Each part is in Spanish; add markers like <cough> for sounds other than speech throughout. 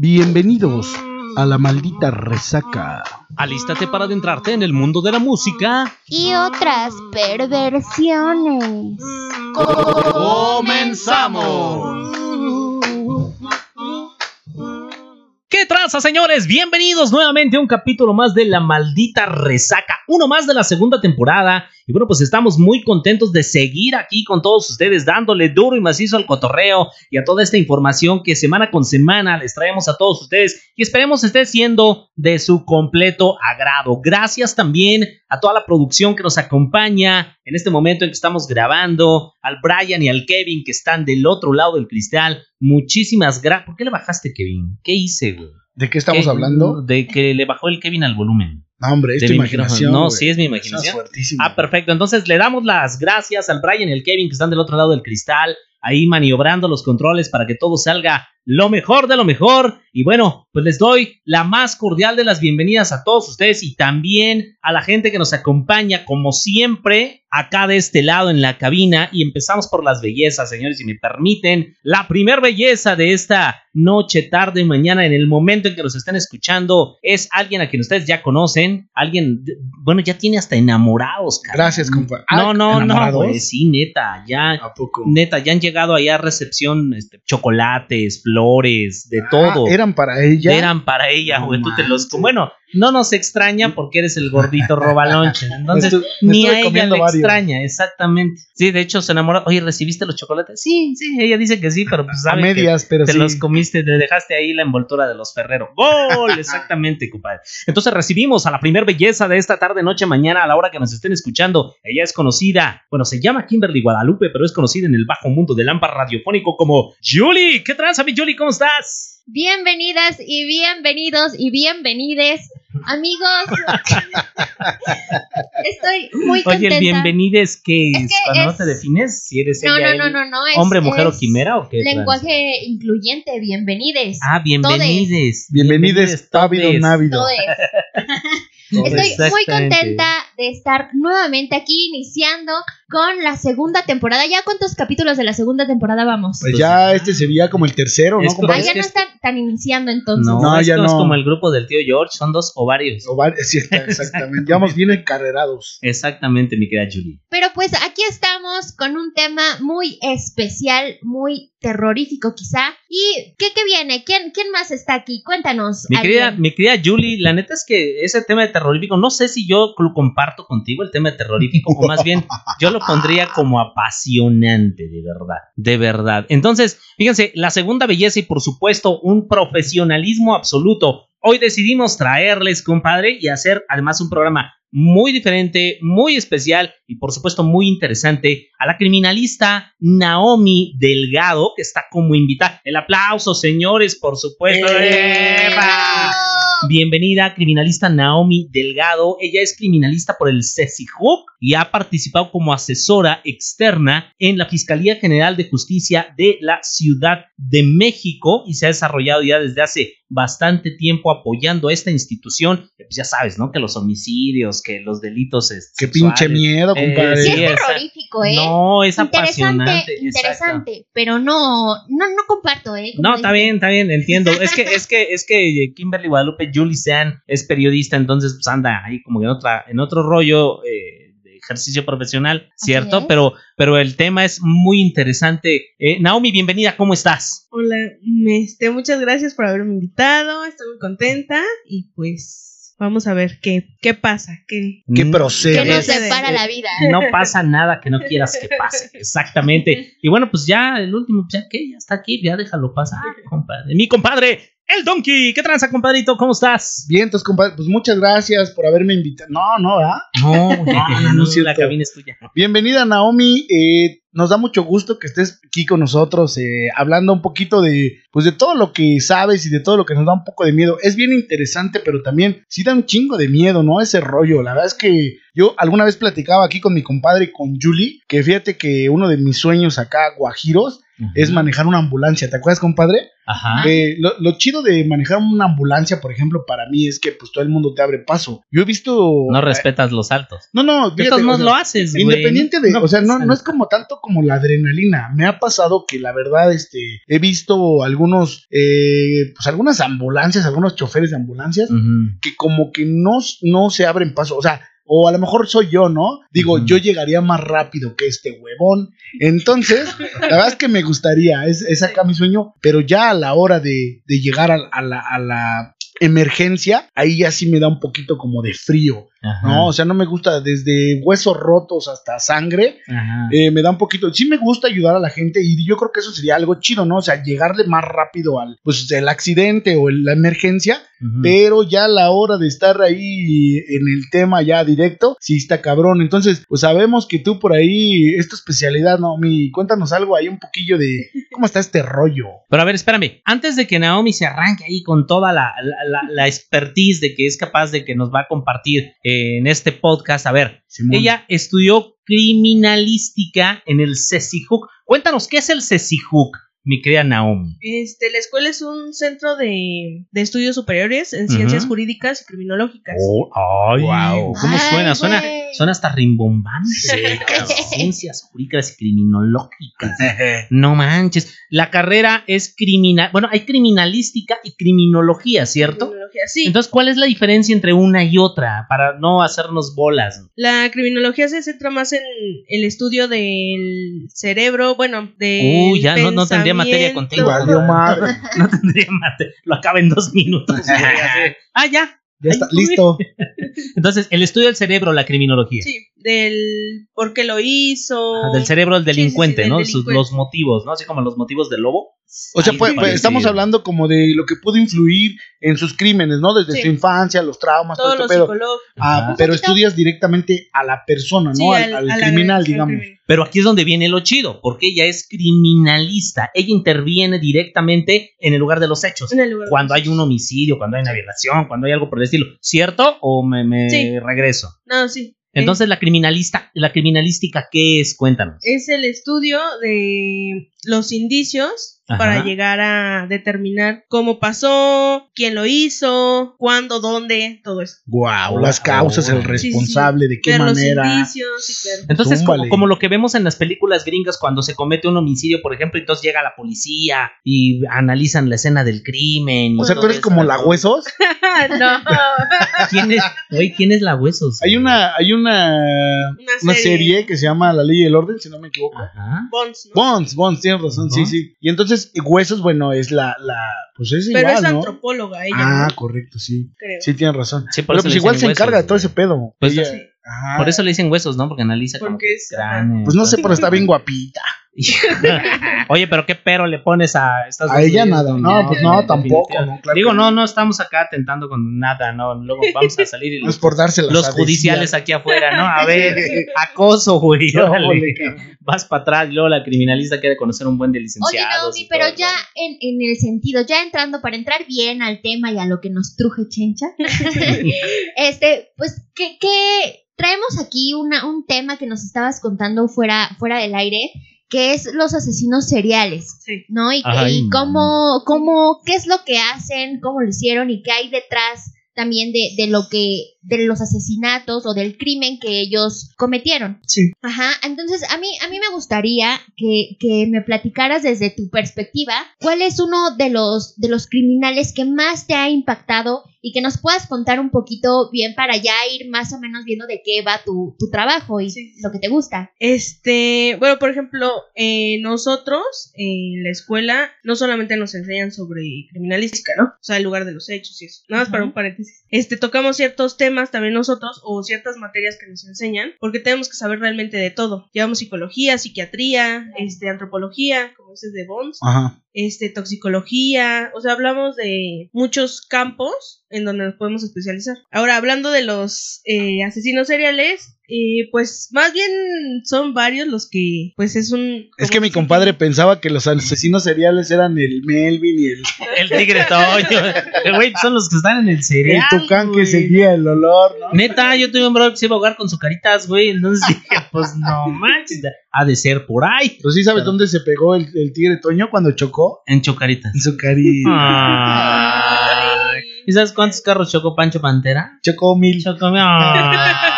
Bienvenidos a la maldita resaca. Alístate para adentrarte en el mundo de la música y otras perversiones. ¡Comenzamos! ¿Qué traza, señores? Bienvenidos nuevamente a un capítulo más de La Maldita Resaca, uno más de la segunda temporada. Y bueno, pues estamos muy contentos de seguir aquí con todos ustedes, dándole duro y macizo al cotorreo y a toda esta información que semana con semana les traemos a todos ustedes y esperemos esté siendo de su completo agrado. Gracias también a toda la producción que nos acompaña en este momento en que estamos grabando, al Brian y al Kevin que están del otro lado del cristal. Muchísimas gracias. ¿Por qué le bajaste, Kevin? ¿Qué hice, güey? ¿De qué estamos hablando? De que le bajó el Kevin al volumen. No, hombre, es tu imaginación. No, sí es mi imaginación. ah, perfecto. Entonces le damos las gracias al Brian y al Kevin que están del otro lado del cristal, ahí maniobrando los controles para que todo salga lo mejor de lo mejor. Y bueno, pues les doy la más cordial de las bienvenidas a todos ustedes y también a la gente que nos acompaña, como siempre, acá de este lado en la cabina. Y empezamos por las bellezas, señores, si me permiten. La primer belleza de esta noche, tarde, mañana, en el momento en que nos estén escuchando, es alguien a quien ustedes ya conocen. Alguien, bueno, ya tiene hasta enamorados, cara. Gracias, compa. No, no, no, sí, neta, ya. ¿A poco? Neta, ya han llegado allá a recepción este, chocolates, flores, de ah, todo. Eran para ella. Eran para ella, güey. tú te los. Bueno, no nos extraña porque eres el gordito robalonche. <laughs> Entonces, ni a ella le extraña, exactamente. Sí, de hecho se enamora. Oye, ¿recibiste los chocolates? Sí, sí, ella dice que sí, pero pues A medias, pero te los comiste, te dejaste ahí la envoltura de los Ferrero. ¡Gol! <laughs> Exactamente, compadre. Entonces recibimos a la primer belleza de esta tarde, noche, mañana, a la hora que nos estén escuchando. Ella es conocida, bueno, se llama Kimberly Guadalupe, pero es conocida en el bajo mundo del ámbar radiofónico como Julie. ¿Qué tranza, mi Julie? ¿Cómo estás? Bienvenidas y bienvenidos y bienvenides, amigos. <laughs> Estoy muy contenta. Oye, bienvenides que, es cuando no te defines, si eres no, ella no, no, no, no, hombre, mujer o quimera o qué. Lenguaje incluyente, bienvenides. Ah, bienvenides. Bienvenides, távido, návido. Estoy muy contenta de estar nuevamente aquí iniciando con la segunda temporada. ¿Ya cuántos capítulos de la segunda temporada vamos? Pues ya este sería como el tercero, ¿no? Ah, ya no están tan iniciando entonces. No, ya no. es como el grupo del tío George, son dos ovarios. Ovarios, sí, exactamente. Vamos bien encarrerados. <laughs> Exactamente, mi querida Julie. Pero pues aquí estamos con un tema muy especial, muy terrorífico quizá. ¿Y qué, qué viene? ¿Quién, ¿Quién más está aquí? Cuéntanos. Mi querida, mi querida Julie, la neta es que ese tema de terrorífico, no sé si yo lo comparto contigo, el tema de terrorífico, o más bien yo lo pondría como apasionante, de verdad, de verdad. Entonces, fíjense, la segunda belleza y por supuesto un profesionalismo absoluto. Hoy decidimos traerles, compadre, y hacer además un programa muy diferente, muy especial y por supuesto muy interesante a la criminalista Naomi Delgado, que está como invitada. El aplauso, señores, por supuesto. Bienvenida, criminalista Naomi Delgado. Ella es criminalista por el CECIJUC y ha participado como asesora externa en la Fiscalía General de Justicia de la Ciudad de México y se ha desarrollado ya desde hace bastante tiempo apoyando a esta institución. Pues ya sabes, ¿no? Que los homicidios, que los delitos. Qué pinche miedo, eh, compadre. sí, es ¿eh? No, es apasionante. Interesante, pero no, no, no comparto, ¿eh? no, está bien, está bien, entiendo. es que, es que, es que Kimberly Guadalupe Julie Sean es periodista, entonces pues anda ahí como en otra, en otro rollo. Eh, ejercicio profesional, ¿cierto? Pero, pero el tema es muy interesante. Eh, Naomi, bienvenida, ¿cómo estás? Hola, este, muchas gracias por haberme invitado, estoy muy contenta y pues vamos a ver qué, qué pasa, qué, qué procede. ¿Qué nos separa la vida? <laughs> No pasa nada que no quieras que pase, <laughs> exactamente. Y bueno, pues ya el último, ya que ya está aquí, ya déjalo pasar, compadre. Mi compadre, el Donkey, ¿qué tranza, compadrito? ¿Cómo estás? Bien, entonces, compadre, pues muchas gracias por haberme invitado. No, no, ¿verdad? No, <laughs> no, no, la cabina es tuya. Bienvenida, Naomi. Eh, nos da mucho gusto que estés aquí con nosotros, eh, hablando un poquito de, pues, de todo lo que sabes y de todo lo que nos da un poco de miedo. Es bien interesante, pero también sí da un chingo de miedo, ¿no? Ese rollo. La verdad es que yo alguna vez platicaba aquí con mi compadre, con Julie, que fíjate que uno de mis sueños acá, guajiros, es manejar una ambulancia. ¿Te acuerdas, compadre? Ajá. Eh, lo, lo chido de manejar una ambulancia, por ejemplo, para mí es que pues todo el mundo te abre paso. Yo he visto... No respetas los saltos. No, no, De fíjate, todos o modos sea, lo haces, güey. Independiente de, No, o sea, no, no es como tanto como la adrenalina. Me ha pasado que la verdad, este, he visto algunos, eh, pues algunas ambulancias, algunos choferes de ambulancias que como que no, no se abren paso. O sea, o a lo mejor soy yo, ¿no? Digo, yo llegaría más rápido que este huevón. Entonces, la verdad es que me gustaría, es, es acá mi sueño, pero ya a la hora de, de llegar a, a la, a la emergencia, ahí ya sí me da un poquito como de frío, Ajá. ¿no? O sea, no me gusta desde huesos rotos hasta sangre, eh, me da un poquito, sí me gusta ayudar a la gente y yo creo que eso sería algo chido, ¿no? O sea, llegarle más rápido al, pues, el accidente o el- la emergencia, pero ya a la hora de estar ahí en el tema ya directo, sí está cabrón. Entonces, pues sabemos que tú por ahí, es tu especialidad, Naomi, cuéntanos algo ahí un poquillo de cómo está este rollo. Pero a ver, espérame. Antes de que Naomi se arranque ahí con toda la, la, la- la expertise de que es capaz de que nos va a compartir eh, en este podcast, a ver, Simón. ella estudió criminalística en el CECIJUC. Cuéntanos, ¿qué es el CECIJUC, mi querida Naomi? Este, la escuela es un centro de, de estudios superiores en ciencias jurídicas y criminológicas. Oh, ay, Wow. ¿Cómo Ay, suena? Suena, güey. suena hasta rimbombante. cabrón. Ciencias jurídicas y criminológicas. No manches. La carrera es criminal. Bueno, hay criminalística y criminología, ¿cierto? Criminología, sí. Entonces, ¿cuál es la diferencia entre una y otra? Para no hacernos bolas. la criminología se centra más en el estudio del cerebro, bueno, de. Uy, ya no- no tendría materia contigo. <laughs> No tendría mate. Lo acaba en dos minutos. <laughs> ah, ya. Ya está, Ay, listo. <laughs> Entonces, el estudio del cerebro, la criminología. Sí, del por qué lo hizo. Del cerebro del Sí, sí, sí, delincuente, del ¿no? Sus- delincuente. los motivos, ¿no? Así como los motivos del lobo. O sea, pues, pues, estamos hablando como de lo que pudo influir en sus crímenes, ¿no? Desde Sí. su infancia, los traumas, todo, Todo esto, lo pero, psicológico. ah, pero estudias directamente a la persona, ¿no? Sí, al, criminal, digamos. Pero aquí es donde viene lo chido, porque ella es criminalista. Ella interviene directamente en el lugar de los hechos. En el lugar Cuando hay un homicidio, cuando hay una violación, cuando hay algo por el estilo. ¿Cierto? ¿O me, me Sí. regreso? No, sí. Entonces, la criminalista, la criminalística, ¿qué es? Cuéntanos. es el estudio de los indicios Ajá. para llegar a determinar cómo pasó, quién lo hizo, cuándo, dónde, todo eso. Wow, las causas, el Sí, sí, sí. responsable, de qué Ver manera. los indicios y claro. Entonces, como, como lo que vemos en las películas gringas cuando se comete un homicidio, por ejemplo, entonces llega la policía y analizan la escena del crimen. O sea, tú eres como la huesos. <laughs> no, ¿Quién es, güey, ¿quién es la huesos? Hay una, hay una, una una serie. serie que se llama La Ley y el Orden, si no me equivoco. Ajá. Bonds, ¿no? Bonds, Bonds, tienes razón, sí, Bonds. sí. Y entonces, Huesos, bueno, es la, la, pues es Pero igual, es ¿no? antropóloga ella, Ah, ¿no? correcto, sí. creo. Sí, tienes razón. Sí, por Pero eso pues igual se encarga de todo ese pedo. Pues Ella- sí. Ajá. Por eso le dicen huesos, ¿no? Porque analiza como Porque es- cráneo, Pues no sé, pero está <laughs> bien guapita. <laughs> Oye, pero qué pero le pones a estas A ella nada. No, pues no, tampoco, definitivamente. no, claro Digo, no, no. no estamos acá atentando con nada, no. Luego vamos a salir y <laughs> No los, los a judiciales decir. aquí afuera, ¿no? A <laughs> ver, acoso, güey. No. Vas para atrás, y luego la criminalista quiere conocer un buen de Oye, licenciados. Naomi, y pero todo, ya en, en el sentido, ya entrando para entrar bien al tema y a lo que nos truje chencha, este, pues, ¿qué, qué? traemos aquí una, un tema que nos estabas contando fuera, fuera del aire, que es los asesinos seriales, Sí. ¿no? Y, Ay, y cómo, cómo, qué es lo que hacen, cómo lo hicieron y qué hay detrás también de, de lo que, de los asesinatos o del crimen que ellos cometieron. Sí. Ajá, entonces a mí, a mí me gustaría que, que me platicaras desde tu perspectiva cuál es uno de los, de los criminales que más te ha impactado y que nos puedas contar un poquito bien para ya ir más o menos viendo de qué va tu, tu trabajo y Sí. lo que te gusta. Este, bueno, por ejemplo, eh, nosotros en la escuela no solamente nos enseñan sobre criminalística, ¿no? O sea, el lugar de los hechos y eso. Nada más para un paréntesis. Este, tocamos ciertos temas también nosotros o ciertas materias que nos enseñan porque tenemos que saber realmente de todo. Llevamos psicología, psiquiatría, este, antropología, como dices de Bonds, Ajá. Este, toxicología, o sea, hablamos de muchos campos en donde nos podemos especializar. Ahora, hablando de los eh, asesinos seriales, eh, pues más bien son varios los que, pues es un... Es que mi compadre pensaba que los asesinos seriales eran el Melvin y el, El tigre Toño. <laughs> Güey, son los que están en el cereal. el tucán que seguía el olor, ¿no? Neta, yo tuve un brother que se iba a ahogar con sus caritas, güey. Entonces dije, pues no manches. Ha de ser por ahí. Pues sí, ¿sabes dónde se pegó el, el tigre Toño cuando chocó? En Chocaritas. En su carita. Ay. ¿Y sabes cuántos carros chocó Pancho Pantera? Chocó mil. Chocó mil. Guau, <laughs>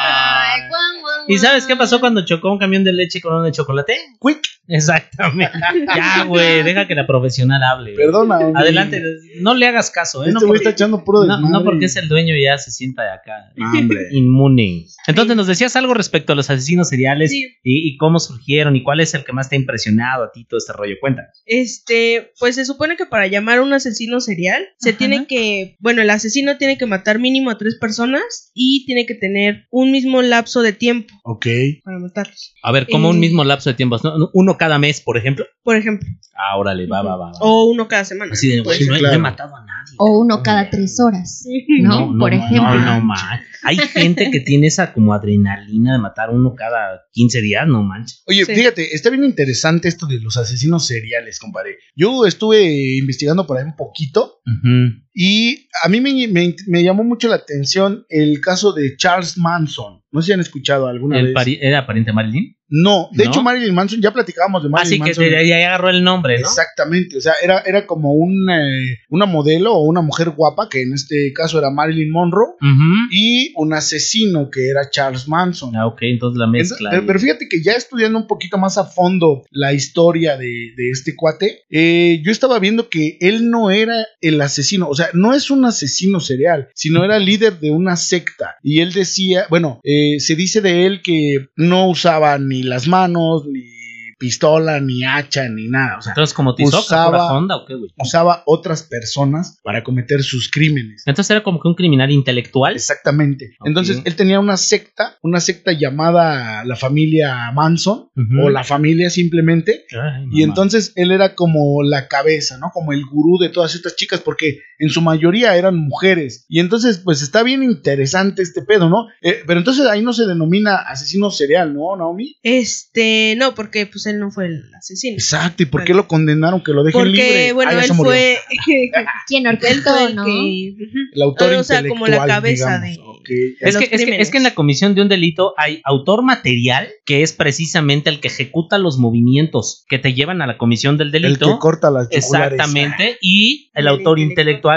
¿Y sabes qué pasó cuando chocó un camión de leche con uno de chocolate? Quick. Exactamente. <laughs> ya, güey, deja que la profesional hable. güey. Perdona. hombre. Adelante, no le hagas caso, ¿eh? Este No güey porque, está echando puro no, desmadre. no porque es el dueño y ya se sienta de acá. No, hombre. Inmune. Entonces nos decías algo respecto a los asesinos seriales Sí. y, y cómo surgieron y cuál es el que más te ha impresionado a ti todo este rollo. Cuéntanos. Este, pues se supone que para llamar a un asesino serial se Ajá. tiene que, bueno, el asesino tiene que matar mínimo a tres personas y tiene que tener un mismo lapso de tiempo Ok. para matarlos. A ver, como Eh. un mismo lapso de tiempo, ¿no? Uno cada mes, por ejemplo. Por ejemplo, Ah, órale, va, va, va. va. o uno cada semana. Así de, güey, Sí, no, he- no claro. he matado a nadie. O uno cada tres horas, ¿no? Por ejemplo. No, no, man. Hay <laughs> gente que tiene esa como adrenalina de matar uno cada 15 días, no manches. Oye, Sí. fíjate, está bien interesante esto de los asesinos seriales, compadre. Yo estuve investigando por ahí un poquito Ujú. Y a mí me, me- me llamó mucho la atención el caso de Charles Manson. No sé si han escuchado alguna ¿El vez. ¿Era pariente Marilyn? No, de ¿No? hecho Marilyn Manson, ya platicábamos de Marilyn Así que Manson. ahí agarró el nombre, ¿no? Exactamente, o sea, era, era como un, eh, una modelo o una mujer guapa, que en este caso era Marilyn Monroe, y un asesino que era Charles Manson. Ah, ok, entonces la Entonces, mezcla. pero, ahí. pero fíjate que ya estudiando un poquito más a fondo la historia de, de este cuate, eh, yo estaba viendo que él no era el asesino, o sea, no es un asesino serial, sino era líder de una secta. Y él decía, bueno, eh, se dice de él que no usaba ni las manos, ni pistola, ni hacha, ni nada. O sea, Entonces, como Tizoc, usaba- Honda o qué, güey. usaba otras personas para cometer sus crímenes. Entonces era como que un criminal intelectual. Exactamente. Entonces, él tenía una secta, una secta llamada la familia Manson, o la familia simplemente. Ay, Y entonces él era como la cabeza, ¿no? Como el gurú de todas estas chicas, porque en su mayoría eran mujeres. Y entonces, pues está bien interesante este pedo, ¿no? Eh, pero entonces ahí no se denomina asesino serial, ¿no, Naomi? Este, no, porque pues él no fue el asesino. Exacto. ¿Y por qué lo condenaron? Que lo dejen Porque, libre. bueno, Ah, él fue. <laughs> ¿Quién él orquestó, fue el no? que. El autor o sea, como la cabeza digamos. de- Ok. Es que, es, que, es que en la comisión de un delito hay autor material, que es precisamente el que ejecuta los movimientos que te llevan a la comisión del El delito. que corta las. Exactamente. Y el El autor intelectual.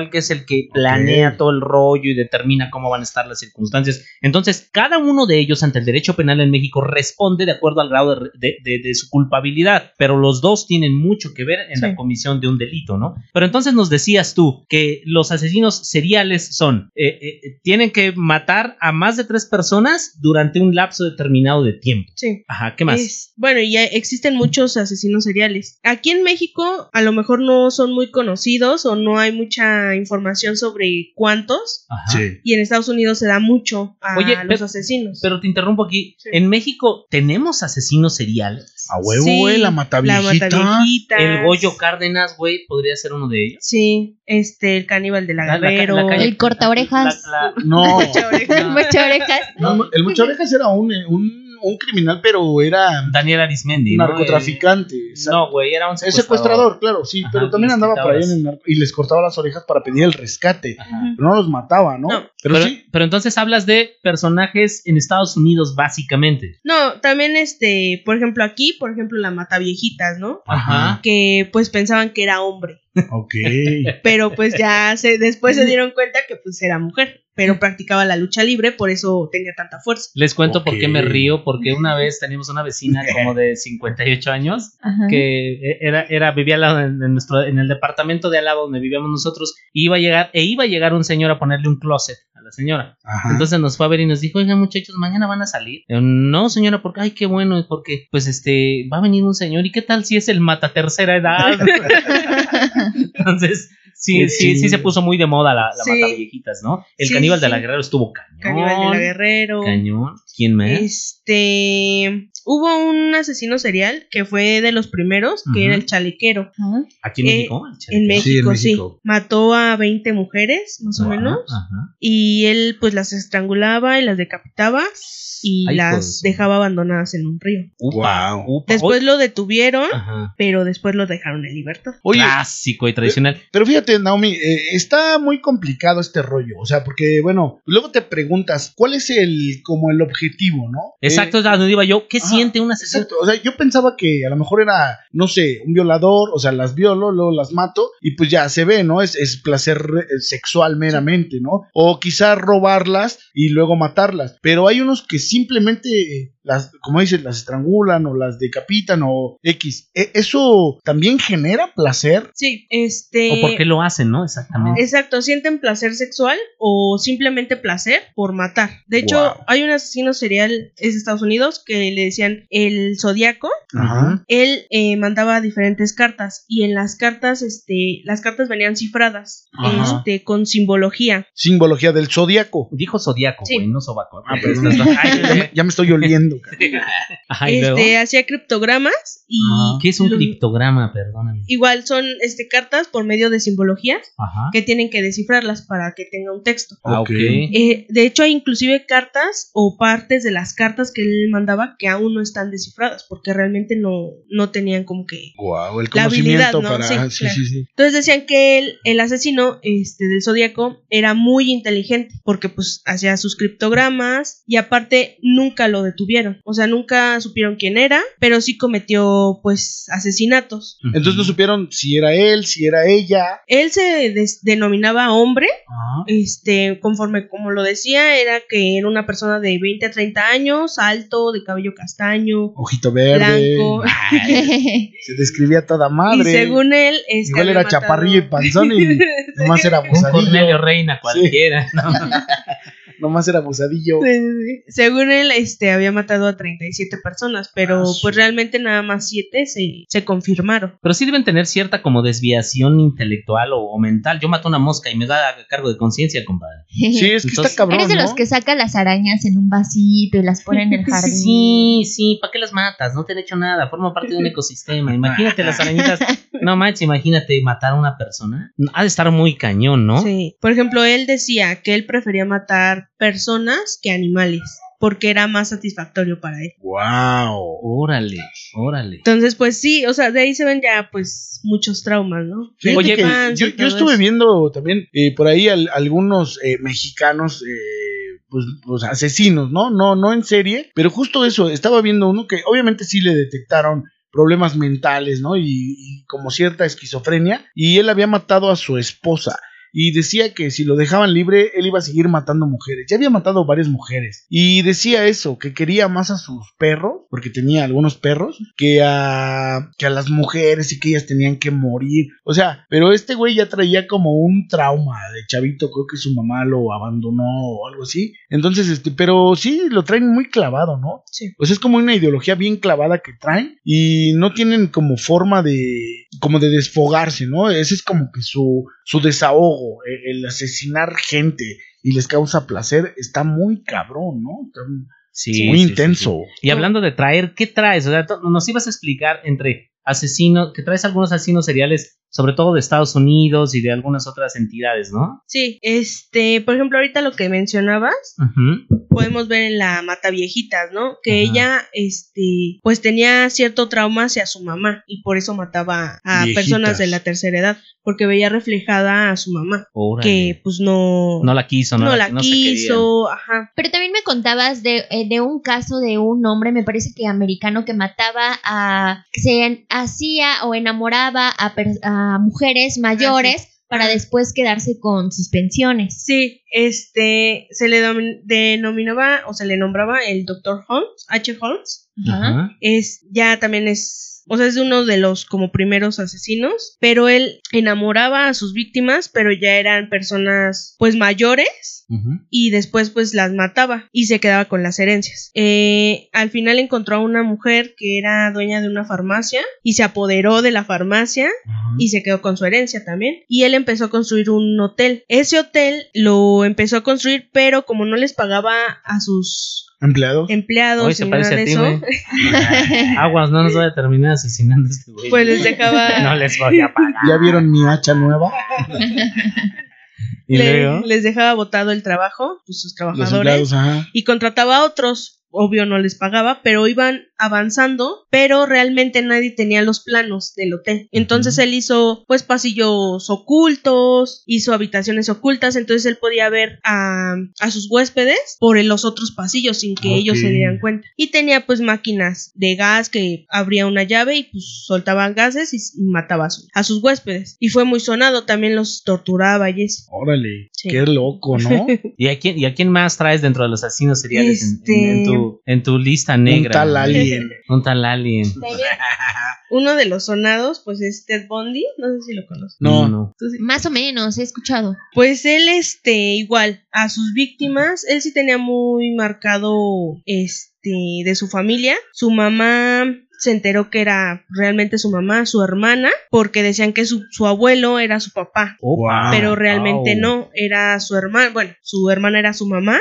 intelectual, que es el que planea todo el rollo y determina cómo van a estar las circunstancias. Entonces, cada uno de ellos ante el derecho penal en México responde de acuerdo al grado de, de- de- de su culpabilidad. Pero los dos tienen mucho que ver en la comisión de un delito, ¿no? Pero entonces nos decías tú que los asesinos seriales son, eh, eh, tienen que matar a más de tres personas durante un lapso determinado de tiempo. Sí. Ajá, ¿qué más? Es- bueno, y ya existen muchos asesinos seriales. Aquí en México a lo mejor no son muy conocidos o no hay mucha información sobre cuántos. Ajá. Sí. Y en Estados Unidos se da mucho a Oye, los pero- asesinos. Pero te interrumpo aquí. Sí. En México tenemos asesinos seriales. A huevo, Sí, güey, la la mataviejita. Mataviejita. El Goyo Cárdenas, güey, podría ser uno de ellos. Sí, este, el caníbal de la La- la- Guerrero. la calle- El corta orejas. La- la- No. Mucha <laughs> oreja. El mucha orejas. No, el Mucho <laughs> Orejas era un, un, un criminal, pero era Daniel Arismendi. narcotraficante. No, güey, era un Es secuestrador. secuestrador, claro, sí, Ajá, pero también andaba por ahí en el narco y les cortaba las orejas para pedir el rescate. Ajá. Pero no los mataba, ¿no? No. Pero, Pero, sí. pero entonces hablas de personajes en Estados Unidos, básicamente. No, también este, por ejemplo, aquí, por ejemplo, la Mataviejitas, ¿no? Ajá. Que pues pensaban que era hombre. Ok. <laughs> Pero pues ya se, después se dieron cuenta que pues era mujer. Pero practicaba la lucha libre, por eso tenía tanta fuerza. Les cuento por qué me río, porque una vez teníamos una vecina <laughs> como de 58 años Ajá. que e, era, era vivía al lado en, nuestro, en el departamento de al lado donde vivíamos nosotros, y iba a llegar, e iba a llegar un señor a ponerle un closet señora. Ajá. Entonces nos fue a ver y nos dijo, oigan muchachos, mañana van a salir. Yo, no, señora, porque, ay, qué bueno, porque, pues, este, va a venir un señor, ¿y qué tal si es el mata tercera edad? <laughs> Entonces, sí, sí, sí se puso muy de moda la, la Sí. mata viejitas, ¿no? El Sí, caníbal de la guerrero estuvo cañón. Caníbal de la Guerrero. Cañón. ¿Quién más? Este. Hubo un asesino serial que fue de los primeros, que era el chalequero. Ajá. ¿Aquí en eh, México? En. México, Sí, en sí, México. Mató a 20 mujeres, más o menos. ajá. Y él, pues, las estrangulaba y las decapitaba. Y Ay, las dejaba abandonadas en un río. Upa, Wow. upa. Después lo detuvieron, Ajá. pero después lo dejaron en libertad. Oye, Clásico y tradicional. pero fíjate, Naomi, eh, está muy complicado este rollo. O sea, porque, bueno, luego te preguntas, ¿cuál es el, como el objetivo, no? Exacto, Eh, es a donde iba yo. ¿Qué Ajá. Siente un asesino. Exacto, o sea, yo pensaba que a lo mejor era, no sé, un violador, o sea, las violo, luego las mato y pues ya se ve, ¿no? Es, es placer eh, sexual meramente, ¿no? O quizás robarlas y luego matarlas. Pero hay unos que simplemente las, como dices, las estrangulan o las decapitan o X. ¿E- ¿Eso también genera placer? Sí, este. O por qué lo hacen, ¿no? Exactamente. Exacto, sienten placer sexual o simplemente placer por matar. De hecho, Wow. hay un asesino serial es de Estados Unidos que le decían el Zodíaco. Ajá. Él eh, mandaba diferentes cartas y en las cartas, este, las cartas venían cifradas, Ajá. este, con simbología. Simbología del zodiaco. Dijo zodiaco, Sí. güey, no sobaco. Ah, perdón. Ay, ya, me, ya me estoy oliendo. Cara. <laughs> Ajá, y luego. Este, hacía criptogramas y Ah. ¿Qué es un lo- criptograma? Perdóname. Igual son este cartas por medio de simbologías Ajá. que tienen que descifrarlas para que tenga un texto. Ah, Ok. ok. Eh, de hecho, hay inclusive cartas o partes de las cartas que él mandaba que aún no están descifradas porque realmente no, no tenían como que... Wow, el La habilidad, conocimiento ¿no? para. Sí, ah, Sí, claro. sí, sí. Entonces decían que él, el asesino este, del zodiaco era muy inteligente porque pues hacía sus criptogramas y aparte nunca lo detuvieron. O sea, nunca supieron quién era, pero sí cometió pues asesinatos. Entonces no supieron si era él, si era ella. Él se denominaba hombre Ajá. este, conforme como lo decía, era que era una persona de 20 a 30 años, alto, de cabello castaño, Ojito verde. blanco. <laughs> Se describía a toda Y madre. según él, este, Igual era matado- chaparrillo y panzón y <laughs> nomás era Un. Cornelio Reina cualquiera. ¿no? <laughs> Nomás era abusadillo. Sí, sí, sí. Según él, este, había matado a 37 personas, pero Ah, pues realmente nada más 7 se, se confirmaron. Pero sí deben tener cierta como desviación intelectual o, o mental. Yo mato una mosca y me da cargo de conciencia, compadre. <laughs> Sí, es que Entonces, está cabrón. Eres de ¿no? los que saca las arañas en un vasito y las pone en el <laughs> jardín. Sí, sí, ¿para qué las matas? No te han hecho nada, forma parte de un <laughs> ecosistema. Imagínate las arañitas. No manches, imagínate matar a una persona. Ha de estar muy cañón, ¿no? Sí. Por ejemplo, él decía que él prefería matar personas que animales, porque era más satisfactorio para él. Wow. Órale, órale. Entonces, pues sí, o sea, de ahí se ven ya pues muchos traumas, ¿no? Fíjate Oye, que yo, estuve eso. viendo también eh, por ahí al- algunos eh, mexicanos, eh, pues, pues, asesinos, ¿no? No, no en serie, pero justo eso, estaba viendo uno que obviamente sí le detectaron problemas mentales, ¿no? Y, y como cierta esquizofrenia, y él había matado a su esposa. Y decía que si lo dejaban libre, él iba a seguir matando mujeres. Ya había matado varias mujeres. Y decía eso, que quería más a sus perros, porque tenía algunos perros, que a, que a las mujeres y que ellas tenían que morir. O sea, pero este güey ya traía como un trauma de chavito. Creo que su mamá lo abandonó o algo así. Entonces, este, pero sí, lo traen muy clavado, ¿no? Sí. Pues es como una ideología bien clavada que traen y no tienen como forma de como de desfogarse, ¿no? Ese es como que su su desahogo, el, asesinar gente y les causa placer está muy cabrón, ¿no? Está Sí, muy sí, intenso. sí. Y hablando de traer, ¿qué traes? O sea, nos ibas a explicar entre asesinos, que traes algunos asesinos seriales, sobre todo de Estados Unidos y de algunas otras entidades, ¿no? Sí, este, por ejemplo, ahorita lo que mencionabas, Ujú. podemos ver en la Mata Viejitas, ¿no? Que ella, este, pues tenía cierto trauma hacia su mamá y por eso mataba a Viejitas. personas de la tercera edad, porque veía reflejada a su mamá, Órale. que pues no, no la quiso, no, no la, no quiso, ajá. Pero también me contabas de, eh, de un caso de un hombre, me parece que americano, que mataba a. que se hacía o enamoraba a, per- a mujeres mayores para Ajá. después quedarse con sus pensiones. Sí, este, se le denominaba o se le nombraba el Dr. Holmes, H. Holmes. Ajá. es ya también es o sea es de uno de los como primeros asesinos pero él enamoraba a sus víctimas pero ya eran personas pues mayores y después pues las mataba y se quedaba con las herencias Eh, al final encontró a una mujer que era dueña de una farmacia y se apoderó de la farmacia y se quedó con su herencia también. Y él empezó a construir un hotel. Ese hotel lo empezó a construir, pero como no les pagaba a sus Empleados. empleados Hoy se parece a ti, güey. <laughs> Aguas, no nos vaya a terminar asesinando este güey. pues les dejaba, <laughs> No les voy a pagar. ¿Ya vieron mi hacha nueva? Y le- luego. les dejaba botado el trabajo, pues sus Los trabajadores, empleados, ajá. y contrataba a otros. Obvio no les pagaba, pero iban avanzando, pero realmente nadie tenía los planos del hotel. Entonces él hizo pues pasillos ocultos, hizo habitaciones ocultas, entonces él podía ver a, a sus huéspedes por los otros pasillos sin que ellos se dieran cuenta. Y tenía pues máquinas de gas que abría una llave y pues soltaban gases y, mataba a, sus huéspedes. Y fue muy sonado, también los torturaba y eso. Órale, qué loco, ¿no? <laughs> ¿Y a quién, y a quién más traes dentro de los asesinos seriales en, tu, en, tu, lista negra? Un tal alien. Un tal alien. Uno de los sonados, pues es Ted Bundy, no sé si lo conoces. No, no. Más o menos, he escuchado. Pues él, este, igual, a sus víctimas, él sí tenía muy marcado, este, de su familia. Su mamá se enteró que era realmente su mamá, su hermana, porque decían que su, abuelo era su papá. Oh, pero realmente no, era su hermana, bueno, su hermana era su mamá.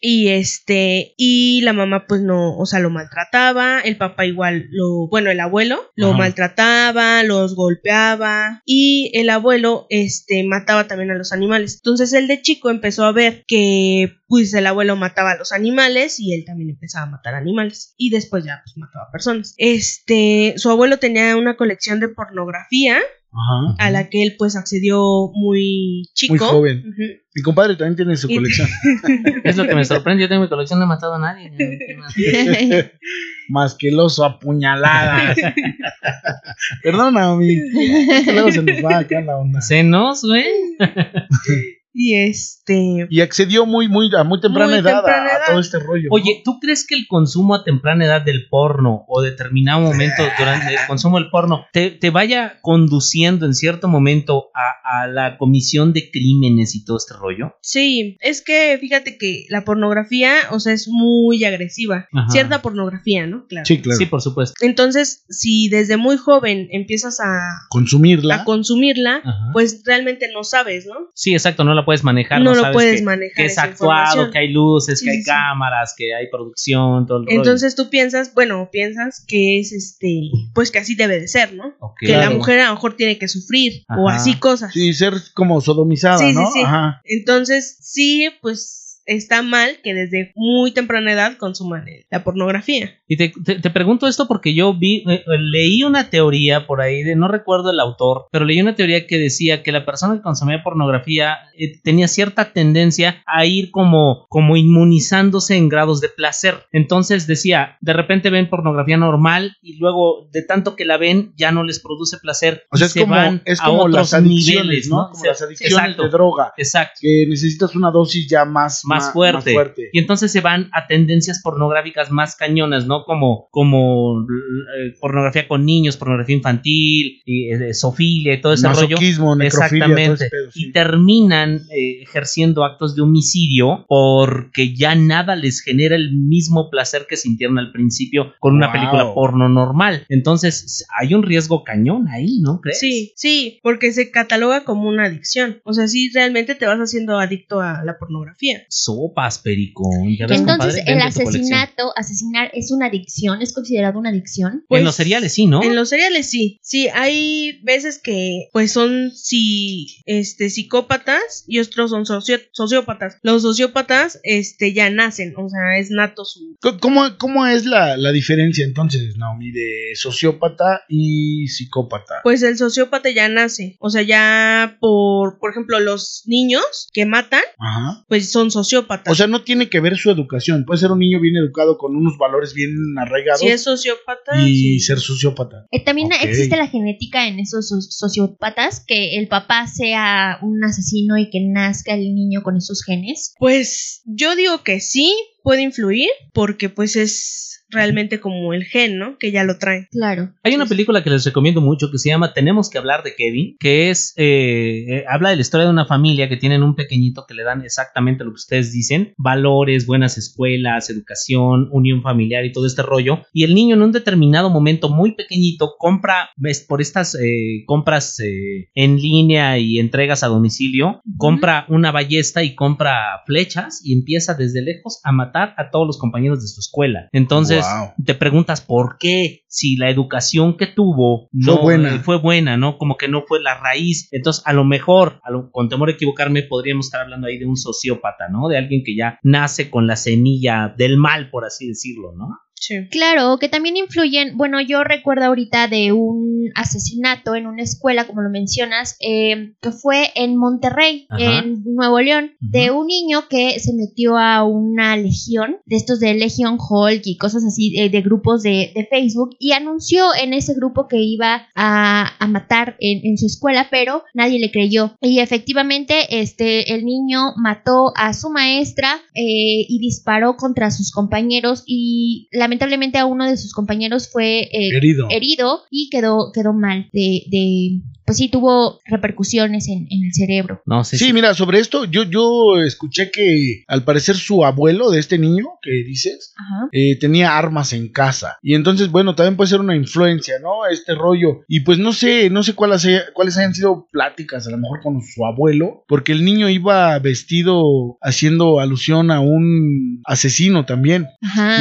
Y este, y la mamá pues no, o sea, lo maltrataba, el papá igual lo, bueno, el abuelo lo maltrataba, los golpeaba y el abuelo este mataba también a los animales. Entonces él de chico empezó a ver que pues el abuelo mataba a los animales y él también empezaba a matar animales y después ya pues mataba a personas. Este, su abuelo tenía una colección de pornografía a la que él pues accedió muy chico. Muy joven. Mi compadre también tiene su colección. <laughs> es lo que me sorprende, yo tengo mi colección, no he matado a nadie. <laughs> Más que el oso apuñalada. <laughs> Perdona, mi. Luego se nos va acá la onda. ¿Senos, güey? Y este. Y accedió muy, muy, a muy temprana, edad, a, todo este rollo. Oye, ¿tú crees que el consumo a temprana edad del porno o determinado momento <laughs> durante el consumo del porno te, te vaya conduciendo en cierto momento a, a, la comisión de crímenes y todo este rollo? Sí, es que fíjate que la pornografía, o sea, es muy agresiva. Cierta pornografía, ¿no? Claro. Sí, claro. Sí, por supuesto. Entonces, si desde muy joven empiezas a consumirla, a consumirla, pues realmente no sabes, ¿no? Sí, exacto, no la puedes manejar. No, lo puedes manejar. Que es actuado, que hay luces, que hay cámaras, que hay producción, todo el Entonces tú piensas, bueno, piensas que es este, pues que así debe de ser, ¿no? que la mujer a lo mejor tiene que sufrir o así cosas. Sí, ser como sodomizada, ¿no? Ajá. Entonces, sí, pues está mal que desde muy temprana edad consuman la pornografía. Y te, te, pregunto esto porque yo vi, eh, eh, leí una teoría por ahí, de, no recuerdo el autor, pero leí una teoría que decía que la persona que consumía pornografía eh, tenía cierta tendencia a ir como, como inmunizándose en grados de placer. Entonces decía, de repente ven pornografía normal y luego de tanto que la ven ya no les produce placer. O sea, es como, es como las adicciones, ¿no? Como las adicciones de droga. Exacto. Que necesitas una dosis ya más más, fuerte. Y entonces se van a tendencias pornográficas más cañonas, ¿no? Como, como eh, pornografía con niños, pornografía infantil, y, eh, sofilia y todo ese rollo. Exactamente. Y terminan eh, ejerciendo actos de homicidio porque ya nada les genera el mismo placer que sintieron al principio con una película porno normal. Entonces hay un riesgo cañón ahí, ¿no crees? Sí, sí, porque se cataloga como una adicción. O sea, sí, realmente te vas haciendo adicto a la pornografía sopas, pericón. Entonces, el asesinato, asesinar es una adicción, es considerado una adicción. en los cereales sí, ¿no? En los cereales sí. Sí, hay veces que pues son sí, este, psicópatas y otros son sociópatas. Los sociópatas este, ya nacen, o sea, es nato su... ¿Cómo, cómo es la, la diferencia entonces, Naomi, de sociópata y psicópata? Pues el sociópata ya nace, o sea, ya por, por ejemplo, los niños que matan, pues son sociópatas o sea, no tiene que ver su educación. Puede ser un niño bien educado con unos valores bien arraigados. Si es sociópata. Y ser sociópata. Eh, también existe la genética en esos sociópatas, que el papá sea un asesino y que nazca el niño con esos genes. Pues yo digo que sí, puede influir, porque pues es realmente como el gen, ¿no? Que ya lo trae. Claro. Hay una película que les recomiendo mucho que se llama Tenemos que hablar de Kevin, que es, eh, eh, habla de la historia de una familia que tienen un pequeñito que le dan exactamente lo que ustedes dicen, valores, buenas escuelas, educación, unión familiar y todo este rollo. Y el niño en un determinado momento muy pequeñito compra, ves, por estas eh, compras en línea y entregas a domicilio, compra una ballesta y compra flechas y empieza desde lejos a matar a todos los compañeros de su escuela. Entonces, Entonces, te preguntas por qué, si la educación que tuvo no fue buena. fue buena, ¿no? Como que no fue la raíz. Entonces, a lo mejor, con temor a equivocarme, podríamos estar hablando ahí de un sociópata, ¿no? De alguien que ya nace con la semilla del mal, por así decirlo, ¿no? Claro, que también influyen, bueno, yo recuerdo ahorita de un asesinato en una escuela, como lo mencionas, eh, que fue en Monterrey, en Nuevo León, de un niño que se metió a una legión, de estos de Legion Hulk y cosas así, eh, de, grupos de, Facebook, y anunció en ese grupo que iba a, matar en, su escuela, pero nadie le creyó. Y efectivamente, este, el niño mató a su maestra eh, y disparó contra sus compañeros y la lamentablemente a uno de sus compañeros fue eh, herido. y quedó, quedó mal de, de pues sí tuvo repercusiones en, el cerebro. No, sí, sí, mira, sobre esto yo, yo escuché que al parecer su abuelo de este niño que dices eh, tenía armas en casa. Y entonces, bueno, también puede ser una influencia, ¿no? Este rollo. Y pues no sé, no sé cuáles, cuáles hayan sido pláticas, a lo mejor con su abuelo, porque el niño iba vestido haciendo alusión a un asesino también.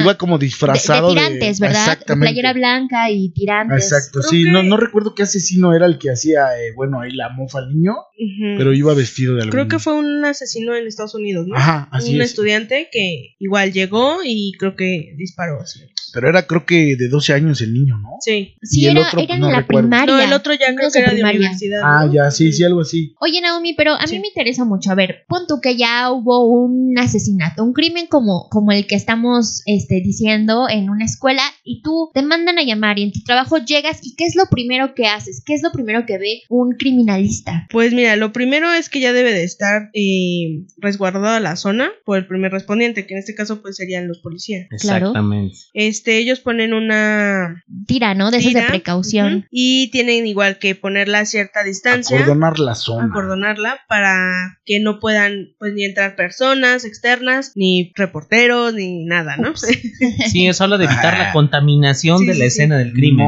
Iba como disfrazado de, tirantes, ¿verdad? Exactamente. Playera blanca y tirantes. Exacto, sí, no, no recuerdo qué asesino era el que hacía eh, bueno, ahí la mofa al niño, pero iba vestido de algo. Creo que fue un asesino en Estados Unidos, ¿no? Ajá, así Un estudiante que igual llegó y creo que disparó así. Pero era creo que de 12 años el niño, ¿no? Sí. Sí, el otro, era en la primaria. No, el otro ya creo que era de universidad. Ah, ya, sí, sí, algo así. Oye, Naomi, pero a mí me interesa mucho. A ver, pon tú que ya hubo un asesinato, un crimen como, como el que estamos este, diciendo en una escuela y tú te mandan a llamar y en tu trabajo llegas y ¿qué es lo primero que haces? ¿Qué es lo primero que ve un criminalista? Pues mira, lo primero es que ya debe de estar eh, resguardada la zona por el primer respondiente, que en este caso pues serían los policías. Exactamente. Este, ellos ponen una tira, ¿no? De esas de precaución. y tienen igual que ponerla a cierta distancia. Acordonar la zona. Acordonarla para que no puedan pues ni entrar personas externas, ni reporteros, ni nada, ¿no? <laughs> sí, es solo de evitar la ah. contaminación de la escena del crimen.